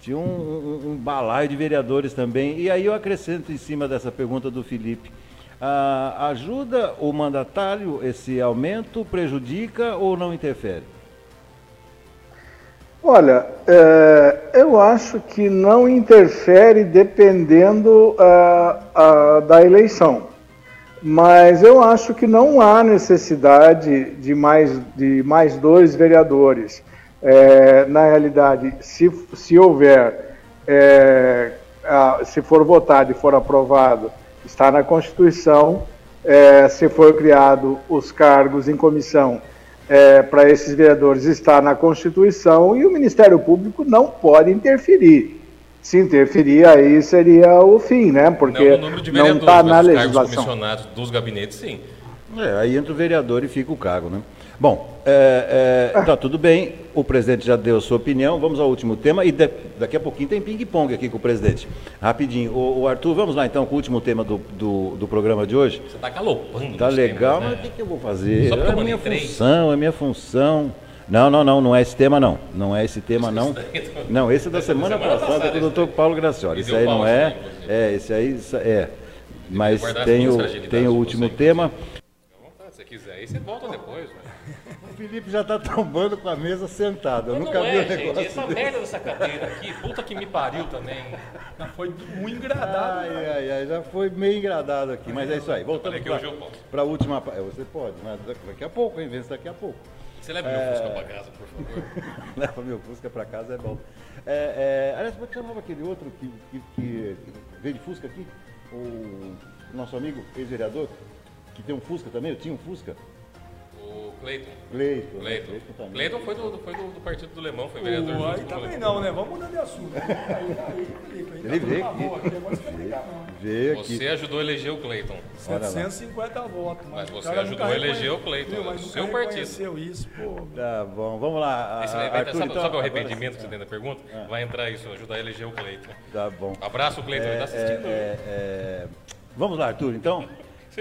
tinha um, um, um balaio de vereadores também. E aí eu acrescento em cima dessa pergunta do Felipe. Ah, ajuda o mandatário esse aumento, prejudica ou não interfere? Olha, é, eu acho que não interfere dependendo uh, da eleição. Mas eu acho que não há necessidade de mais, de mais dois vereadores. É, na realidade, se, se houver, é, se for votado e for aprovado está na Constituição. É, se for criado os cargos em comissão é, para esses vereadores, está na Constituição e o Ministério Público não pode interferir. Se interferir, aí seria o fim, né? Porque não está na legislação. comissionados dos gabinetes, sim. É, aí entra o vereador e fica o cargo, né? Bom, é, é, tá tudo bem, o presidente já deu sua opinião, vamos ao último tema e de, daqui a pouquinho tem ping-pong aqui com o presidente. Rapidinho, o, o, Arthur, vamos lá então com o último tema do, do, do programa de hoje? Você está galopando. Tá legal, temas, né? mas o que, eu vou fazer? Só é a minha função, é minha função. Não, não, não, não é esse tema não. Não é esse tema não. [laughs] Não, esse é da semana, semana passada com o doutor Paulo Gracioli. Isso aí não é. É, esse aí é. Mas tem o, tem o último tema. Se você quiser, aí você volta depois. Felipe já tá tombando com a mesa sentado. Eu nunca vi é, um negócio gente, Essa desse. merda dessa cadeira aqui, puta que me pariu também. Já foi muito engradado. Ai, né? ai, ai, já foi meio engradado aqui. Mas é isso aí. Voltando para a última. É, você pode, mas daqui a pouco, hein? Vence daqui a pouco. Você leva é... meu Fusca para casa, por favor. [laughs] leva meu Fusca para casa é bom. É, é... Aliás, como é que chamava aquele outro que, que, que veio de Fusca aqui? O nosso amigo, ex-vereador, que tem um Fusca também, eu tinha um Fusca. O Cleiton. Cleiton. Cleiton. Cleiton, Cleiton foi, do, foi do, do, partido do Lemão, foi vereador. Aí também não, né? Vamos mudar de assunto. Aí, aí, Ele veio tá aqui. Veio aqui. Você ajudou a eleger o Cleiton. 750 votos. Mas, mas você ajudou a eleger o Cleiton. Mas o seu partido. isso, pô. Tá bom, vamos lá. Esse vai, Arthur, sabe, então, sabe o arrependimento que você tem na pergunta? Ah. Vai entrar isso, ajudar a eleger o Cleiton. Tá bom. Abraço, Cleiton, é, ele tá assistindo. É, é, vamos lá, Arthur, então.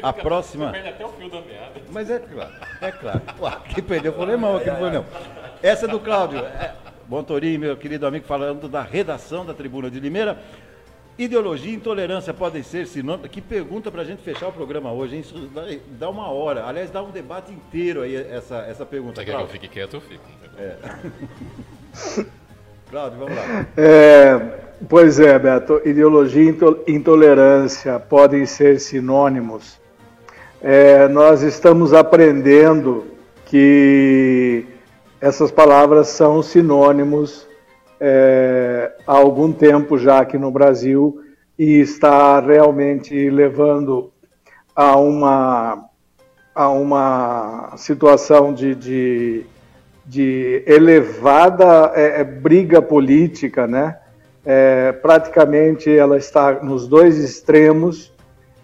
A fica, próxima. Você perde até o fio da meada. Mas é claro, é claro. Ué, quem perdeu foi o Lemão, aqui não foi não. Essa é do Cláudio. É, Torinho, meu querido amigo, falando da redação da Tribuna de Limeira. Ideologia e intolerância podem ser sinônimos. Que pergunta para a gente fechar o programa hoje, hein? Isso dá uma hora. Aliás, dá um debate inteiro aí essa, essa pergunta. Você quer que eu fique quieto, eu fico. É. [laughs] Cláudio, vamos lá. É, pois é, Beto. Ideologia e intolerância podem ser sinônimos é, nós estamos aprendendo que essas palavras são sinônimos é, há algum tempo já aqui no Brasil e está realmente levando a uma, a uma situação de, de, de elevada é, é briga política, né? É, praticamente ela está nos dois extremos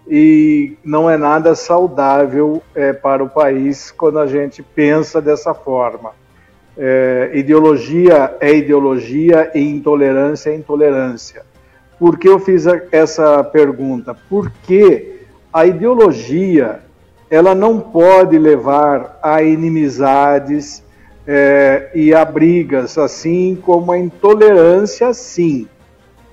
e não é nada saudável é, para o país quando a gente pensa dessa forma. É, ideologia é ideologia e intolerância é intolerância. Por que eu fiz a, essa pergunta? Porque a ideologia ela não pode levar a inimizades é, e a brigas, assim como a intolerância, sim,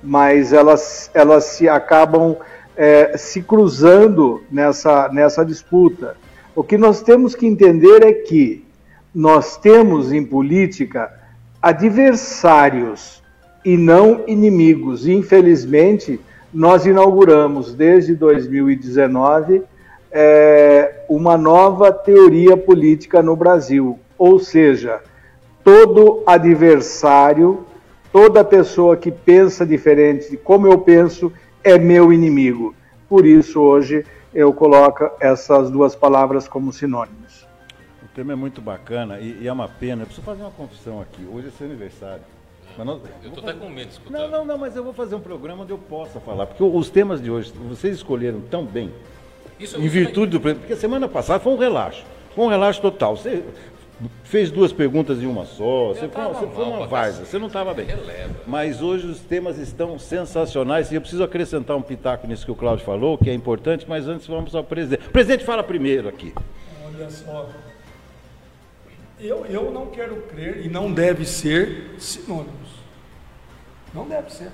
mas elas, elas se acabam é, se cruzando nessa, nessa disputa. O que nós temos que entender é que nós temos em política adversários e não inimigos. Infelizmente, nós inauguramos desde 2019 é, uma nova teoria política no Brasil, ou seja, todo adversário, toda pessoa que pensa diferente de como eu penso, é meu inimigo. Por isso, hoje, eu coloco essas duas palavras como sinônimos. O tema é muito bacana e, e é uma pena. Eu preciso fazer uma confissão aqui. Hoje é seu aniversário. Não, eu estou até com medo de escutar. Não, não, não, mas eu vou fazer um programa onde eu possa falar. Porque os temas de hoje, vocês escolheram tão bem, Isso- em isso virtude do. Porque semana passada foi um relaxo. Foi um relaxo total. Você fez duas perguntas em uma só. Você foi, você foi uma várzea. cacete. Você não estava bem. Releva. Mas hoje os temas estão sensacionais. E eu preciso acrescentar um pitaco nisso que o Cláudio falou, que é importante, mas antes vamos ao presidente. O presidente fala primeiro aqui. Olha só. Eu, eu não quero crer e não deve ser sinônimos. Não deve ser.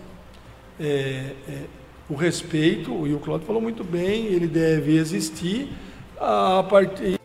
É, é, o respeito, e o Cláudio falou muito bem, ele deve existir a partir.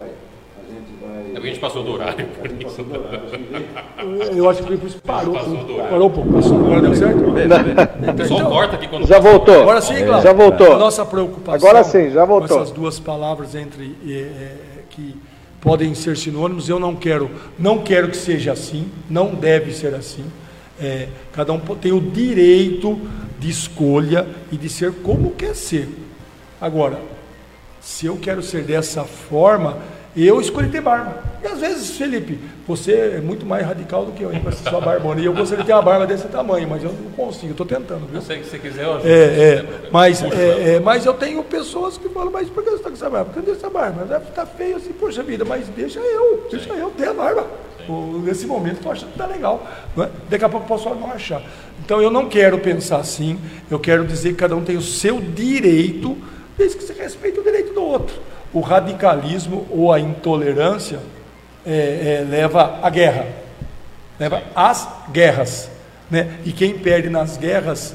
A gente passou do horário, por isso. Eu acho que por isso parou. Passou tudo. do horário. Parou um pouco. Passou, agora deu certo? Só corta aqui quando Já voltou. Agora sim, Cláudio. Já voltou. A nossa preocupação Agora sim, já voltou. com essas duas palavras entre eh, eh, que podem ser sinônimos, eu não quero, não quero que seja assim, não deve ser assim. Eh, cada um tem o direito de escolha e de ser como quer ser. Agora, se eu quero ser dessa forma, eu escolhi ter barba. E às vezes, Felipe, você é muito mais radical do que eu, hein, com essa sua barbona. E eu gostaria de ter uma barba desse tamanho, mas eu não consigo, estou tentando, viu? Se você quiser, eu ajudo. É, é, mas, é, é, mas eu tenho pessoas que falam, mas por que você está com essa barba? Cadê essa barba? Deve estar feio assim, poxa vida, mas deixa eu, deixa eu ter a barba. Nesse momento eu achando que está legal. É? Daqui a pouco eu posso não achar. Então eu não quero pensar assim, eu quero dizer que cada um tem o seu direito, desde que você respeite o direito do outro. O radicalismo ou a intolerância é, é, leva à guerra leva às guerras. Né? E quem perde nas guerras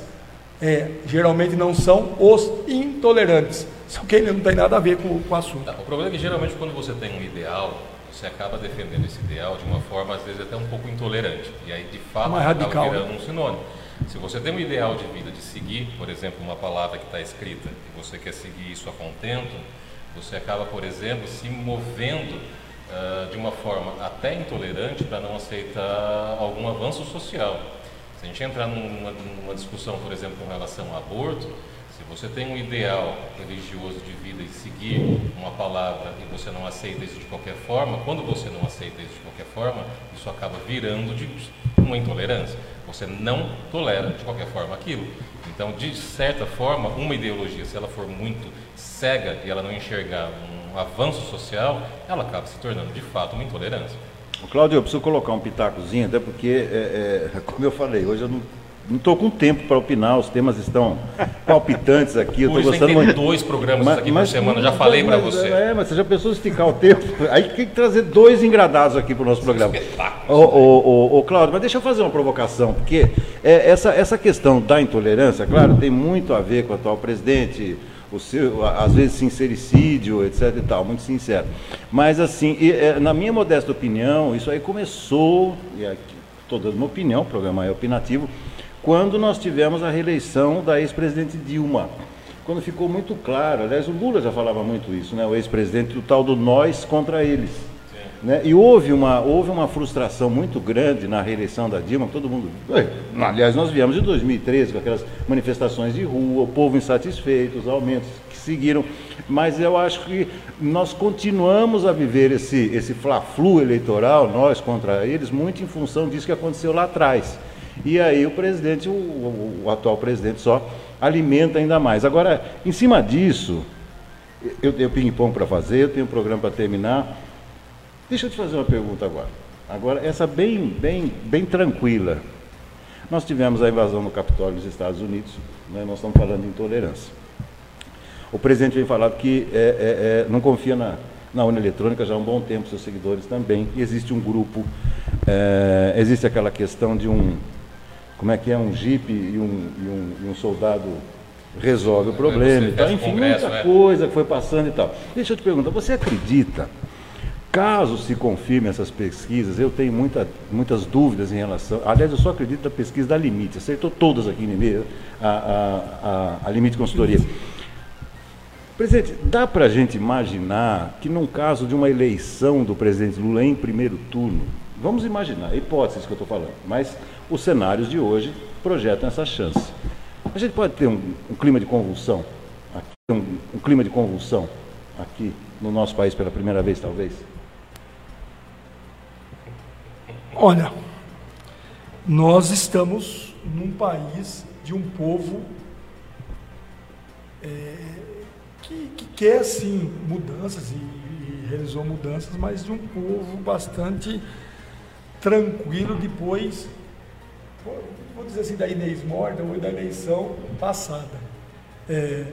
é, geralmente não são os intolerantes, são quem não tem nada a ver com, com o assunto. O problema é que geralmente quando você tem um ideal, você acaba defendendo esse ideal de uma forma às vezes até um pouco intolerante. E aí de fato acaba radical, virando um sinônimo. Se você tem um ideal de vida de seguir, por exemplo, uma palavra que está escrita e você quer seguir isso a contento, você acaba, por exemplo, se movendo ah, de uma forma até intolerante para não aceitar algum avanço social. Se a gente entrar numa, numa discussão, por exemplo, com relação ao aborto, se você tem um ideal religioso de vida e seguir uma palavra e você não aceita isso de qualquer forma, quando você não aceita isso de qualquer forma, isso acaba virando de uma intolerância. Você não tolera de qualquer forma aquilo. Então, de certa forma, uma ideologia, se ela for muito cega e ela não enxergar um avanço social, ela acaba se tornando de fato uma intolerância. Cláudio, eu preciso colocar um pitacozinho, até porque, é, é, [laughs] como eu falei, hoje eu não não estou com tempo para opinar, os temas estão palpitantes aqui. Eu tem gostando ter muito. dois programas aqui por semana, já falei para mas- você. É, mas você já pensou esticar o tempo? Aí tem que trazer dois engradados aqui para o nosso programa. Ô, ô, ô, Cláudio, mas deixa eu fazer uma provocação, porque é, essa, essa questão da intolerância, claro, tem muito a ver com o atual presidente, o seu, às vezes sincericídio, etc e tal, muito sincero. Mas assim, e, é, na minha modesta opinião, isso aí começou, e aqui estou dando uma opinião, o programa é opinativo, quando nós tivemos a reeleição da ex-presidente Dilma. quando ficou muito claro, aliás, o Lula já falava muito isso, né? o ex-presidente, o tal do nós contra eles. Né? E houve uma, houve uma frustração muito grande na reeleição da Dilma, todo mundo. Aliás, nós viemos de 2013 com aquelas manifestações de rua, o povo insatisfeito, os aumentos que seguiram. Mas eu acho que nós continuamos a viver esse, esse fla-flu eleitoral, nós contra eles, muito em função disso que aconteceu lá atrás. E aí o presidente, o, o, o atual presidente, só alimenta ainda mais. Agora, em cima disso, eu tenho ping-pong para fazer, eu tenho um programa para terminar. Deixa eu te fazer uma pergunta agora. Agora, essa bem, bem, bem tranquila. Nós tivemos a invasão no Capitólio dos Estados Unidos, né? nós estamos falando de intolerância. O presidente vem falar que é, é, é, não confia na, na urna eletrônica já há um bom tempo, seus seguidores também. E existe um grupo, é, existe aquela questão de um, como é que é, um jipe e um, e um, e um soldado resolve o problema. Então, enfim, muita né? coisa que foi passando e tal. Deixa eu te perguntar, você acredita Caso se confirme essas pesquisas, eu tenho muita, muitas dúvidas em relação. Aliás, eu só acredito na pesquisa da Limite, acertou todas aqui em meio, a, a, a, a Limite Consultoria. Presidente, dá para a gente imaginar que, num caso de uma eleição do presidente Lula em primeiro turno, vamos imaginar, hipóteses que eu estou falando, mas os cenários de hoje projetam essa chance. A gente pode ter um, um clima de convulsão, aqui, um, um clima de convulsão aqui no nosso país pela primeira vez, talvez? Olha, nós estamos num país de um povo é, que, que, quer sim mudanças e, e, realizou mudanças, mas de um povo bastante tranquilo depois, vou dizer assim, da Inês Morda ou da eleição passada. É,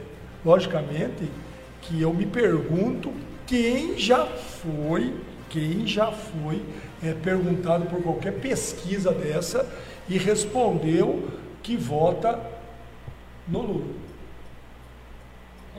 logicamente que eu me pergunto quem já foi, quem já foi é, perguntado por qualquer pesquisa dessa e respondeu que vota no Lula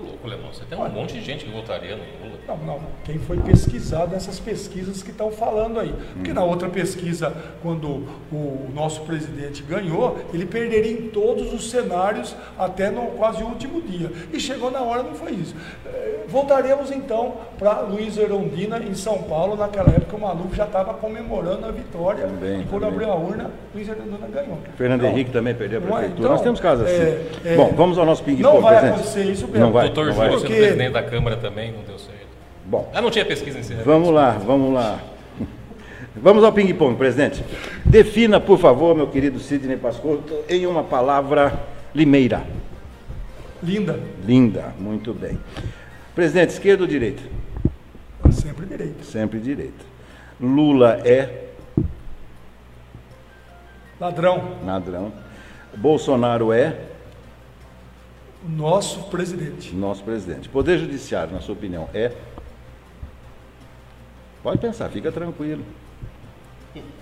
louco, Lemão. Você tem um Olha, monte de gente que votaria no Lula. Não, não. Quem foi pesquisado nessas pesquisas que estão falando aí. Porque hum. na outra pesquisa, quando o nosso presidente ganhou, ele perderia em todos os cenários até no quase último dia. E chegou na hora, não foi isso. É, voltaremos então para Luiz Erondina, em São Paulo. Naquela época, o maluco já estava comemorando a vitória. Também, e quando também. abriu a urna, Luiz Erondina ganhou. Fernando então, Henrique também perdeu a prefeitura. Então, Nós temos casos assim. É, é, Bom, vamos ao nosso ping-pong. Não vai presidente. acontecer isso mesmo. Não vai doutor Júlio sendo presidente da Câmara também, não deu certo. Bom. Ah, não tinha pesquisa em si. Vamos lá, vamos lá. [laughs] Vamos ao ping-pong, presidente. Defina, por favor, meu querido Sidney Pascoto, em uma palavra limeira. Linda. Linda, muito bem. Presidente, esquerda ou direita? Sempre direita. Sempre direita. Lula é. Ladrão. Ladrão. Bolsonaro é. Nosso presidente. Nosso presidente. Poder Judiciário, na sua opinião, é? Pode pensar, fica tranquilo.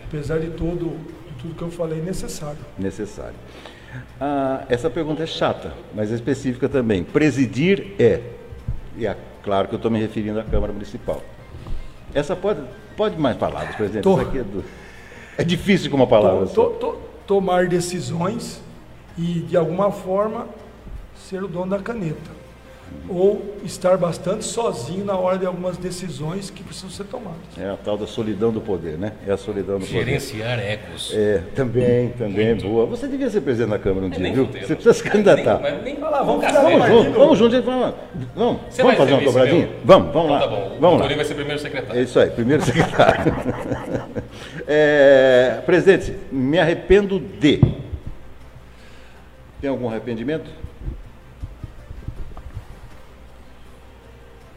Apesar de tudo, tudo que eu falei, necessário. Necessário. Ah, essa pergunta é chata, mas é específica também. Presidir é. E é claro que eu estou me referindo à Câmara Municipal. Essa pode. Pode mais palavras, presidente. Tô, Isso aqui é, do, é difícil com uma palavra. Tô, tô, tomar decisões e, de alguma forma, ser o dono da caneta. Ou estar bastante sozinho na hora de algumas decisões que precisam ser tomadas. É a tal da solidão do poder, né? É a solidão do Gerenciar poder. Gerenciar ecos. É, também, também, Muito. boa. Você devia ser presidente da Câmara um é, dia, viu? Você precisa se candidatar. Nem, nem, lá, vamos, vamos, junto, vamos juntos. Vamos, vamos, vamos fazer uma dobradinha? Vamos, vamos então, lá. Tá bom. Vamos o lá. vai ser primeiro secretário. É isso aí, primeiro secretário. [laughs] é, presidente, me arrependo de. Tem algum arrependimento?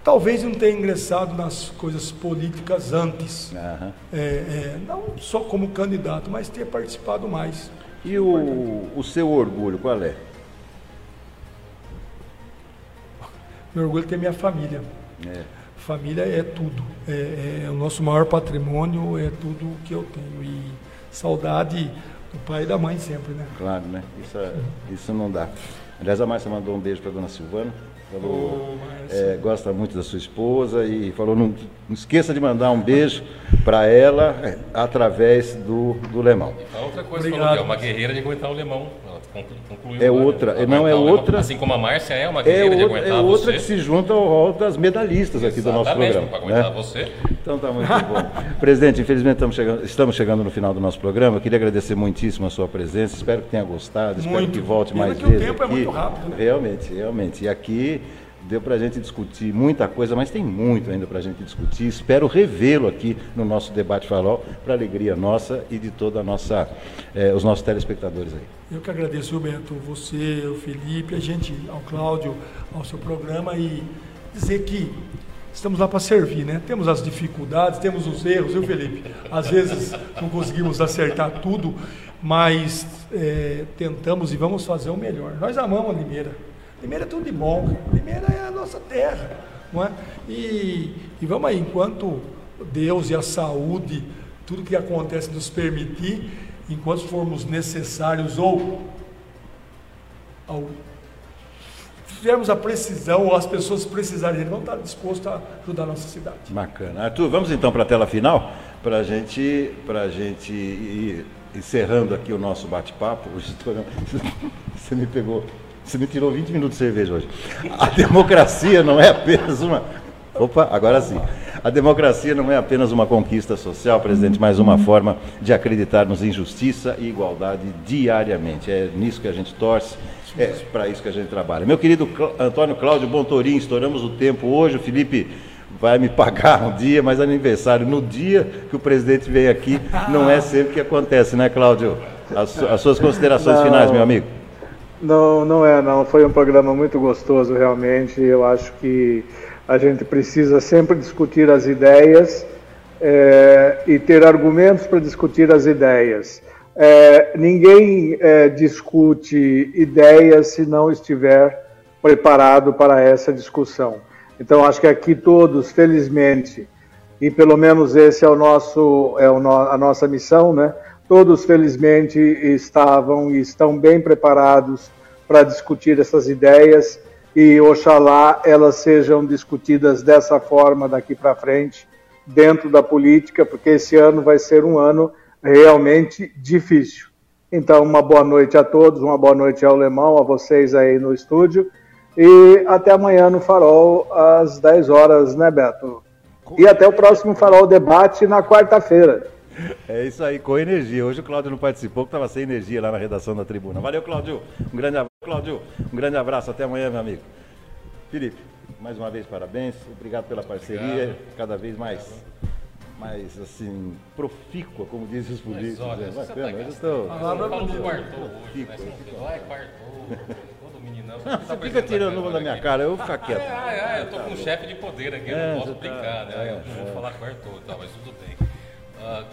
Talvez não tenha ingressado nas coisas políticas antes, uhum. é, é, não só como candidato, mas ter participado mais. E o, o seu orgulho, qual é? Meu orgulho é ter minha família. É. Família é tudo. É, é, o nosso maior patrimônio, é tudo que eu tenho. E saudade do pai e da mãe sempre, né? Claro, né? Isso, é, isso não dá. Aliás, a Márcia mandou um beijo para dona Silvana. Falou, é, gosta muito da sua esposa e falou, não, não esqueça de mandar um beijo para ela é, através do, do Lemão. E outra coisa, falou que é uma guerreira de aguentar o Lemão. É outra, né? não é outra. Assim como a Márcia é uma guerreira é de aguentar É outra você. que se junta ao rol das medalhistas aqui do nosso programa. Para aguentar né? você. Então tá muito bom. [laughs] Presidente, infelizmente estamos chegando, estamos chegando no final do nosso programa. Eu queria agradecer muitíssimo a sua presença. Espero que tenha gostado. Muito. Espero que volte mais vezes. O tempo aqui. Muito rápido. Né? Realmente, realmente. E aqui deu para a gente discutir muita coisa, mas tem muito ainda para a gente discutir. Espero revê-lo aqui no nosso debate farol, para alegria nossa e de toda a nossa, eh, os nossos telespectadores aí. Eu que agradeço, Beto, você, o Felipe, a gente, ao Cláudio, ao seu programa e dizer que estamos lá para servir, né? Temos as dificuldades, temos os erros, viu, Felipe? Às vezes não conseguimos acertar tudo, mas é, tentamos e vamos fazer o melhor. Nós amamos a Limeira. Limeira é tudo de bom. Limeira é a nossa terra, não é? E, e vamos aí, enquanto Deus e a saúde, tudo que acontece nos permitir, enquanto formos necessários ou tivermos a precisão ou as pessoas precisarem, ele não está disposto a ajudar a nossa cidade. Bacana. Arthur, vamos então para a tela final, para gente, a gente ir encerrando aqui o nosso bate-papo. [laughs] Você me pegou, você me tirou 20 minutos de cerveja hoje. A democracia não é apenas uma. Opa, agora sim. A democracia não é apenas uma conquista social, presidente, mas uma forma de acreditarmos em justiça e igualdade diariamente. É nisso que a gente torce, é para isso que a gente trabalha. Meu querido Antônio Cláudio Bontorim, estouramos o tempo hoje. O Felipe vai me pagar um dia, mas aniversário no dia que o presidente vem aqui, não é sempre que acontece, né, Cláudio? As, as suas considerações não, finais, meu amigo. Não, não é, não. Foi um programa muito gostoso, realmente. Eu acho que a gente precisa sempre discutir as ideias é, e ter argumentos para discutir as ideias. É, ninguém é, discute ideias se não estiver preparado para essa discussão. Então, acho que aqui todos, felizmente, e pelo menos esse é o nosso é o no, a nossa missão, né? Todos felizmente estavam e estão bem preparados para discutir essas ideias e oxalá elas sejam discutidas dessa forma daqui para frente, dentro da política, porque esse ano vai ser um ano realmente difícil. Então, uma boa noite a todos, uma boa noite ao Alemão, a vocês aí no estúdio, e até amanhã no Farol, às 10 horas, né, Beto? E até o próximo Farol Debate na quarta-feira. É isso aí, com energia. Hoje o Cláudio não participou, porque estava sem energia lá na redação da tribuna. Valeu, Cláudio. Um grande abraço, Cláudio. Um grande abraço. Até amanhã, meu amigo. Felipe, mais uma vez, parabéns. Obrigado pela parceria. Obrigado. Cada vez mais, mais assim, profícua, como dizem os políticos. Mas olha, é bacana. Tá eu estou. Palavra do quartou hoje. Vai, quartou. [laughs] Meninão. [laughs] Você fica tirando uma da minha cara, eu vou ficar quieto. Ah, é, é, eu tô com um chefe de poder aqui, eu não posso brincar, né? Eu não vou falar quartou, tá, mas tudo bem. Uh,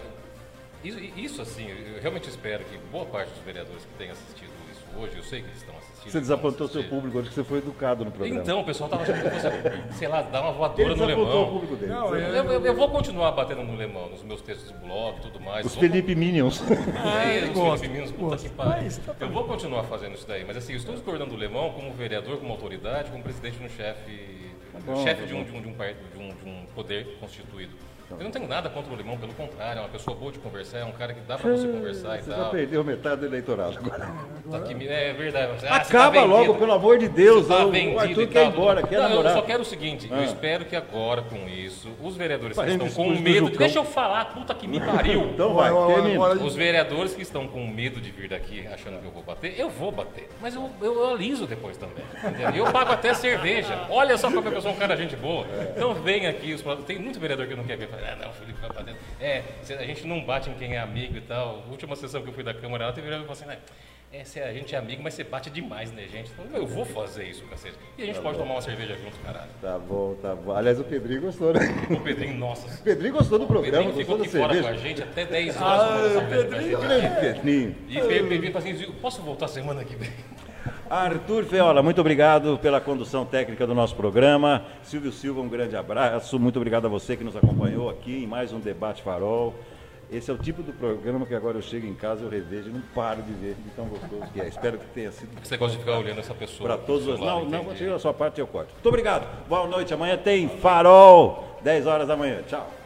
isso, isso, assim, eu realmente espero que boa parte dos vereadores que tenham assistido isso hoje, eu sei que eles estão. Você desapontou o seu público hoje que você foi educado no programa. Então, o pessoal estava achando que você, sei lá, dar uma voadora no lemão. O público dele. Não, eu, eu, eu, vou continuar batendo no lemão, nos meus textos de blog e tudo mais. Os Felipe Minions. [laughs] É, os gosto, Felipe Minions, puta que pariu. Tá eu vou continuar fazendo isso daí, mas assim, eu estou discordando do lemão como vereador, como autoridade, como presidente no chefe, tá chefe tá de, um, de, um, de, um, de um poder constituído. Eu não tenho nada contra o Limão, pelo contrário, é uma pessoa boa de conversar, é um cara que dá pra você conversar e você tal. Você já perdeu metade do eleitorado agora. Tá aqui, é verdade. Ah, Acaba tá logo, pelo amor de Deus. Tá o Arthur quer ir embora, quer não, namorar. Eu só quero o seguinte, ah. eu espero que agora com isso, os vereadores que estão com medo... Deixa eu falar, puta que me pariu. [laughs] então vai, termina. Os vereadores que estão com medo de vir daqui achando que eu vou bater, eu vou bater. Mas eu, eu aliso depois também. Entendeu? Eu pago até cerveja. Olha só como eu sou um cara gente boa. Então vem aqui, os, tem muito vereador que não quer ver. Ah, não, Felipe vai bater. É, a gente não bate em quem é amigo e tal. A última sessão que eu fui da Câmara, ela teve e falou assim, né? É, a gente é amigo, mas você bate demais, né, gente? Então, eu vou fazer isso, cacete. E a gente tá pode bom. tomar uma cerveja junto, caralho. Tá bom, tá bom. Aliás, o Pedrinho gostou, né? O Pedrinho, nossa. O Pedrinho gostou do programa, o Pedrinho ficou aqui fora com a gente até 10 horas. Ah, o Pedrinho. Pedrinho. E Pedrinho falou assim, posso voltar semana que vem? Arthur Feola, muito obrigado pela condução técnica do nosso programa. Silvio Silva, um grande abraço. Muito obrigado a você que nos acompanhou aqui em mais um Debate Farol. Esse é o tipo do programa que agora eu chego em casa, eu revejo e não paro de ver de tão gostoso que é. Espero que tenha sido Você gosta de ficar olhando essa pessoa. para todos do os. Não, não, tira a sua parte eu corto. Muito obrigado. Boa noite. Amanhã tem Farol, 10 horas da manhã. Tchau.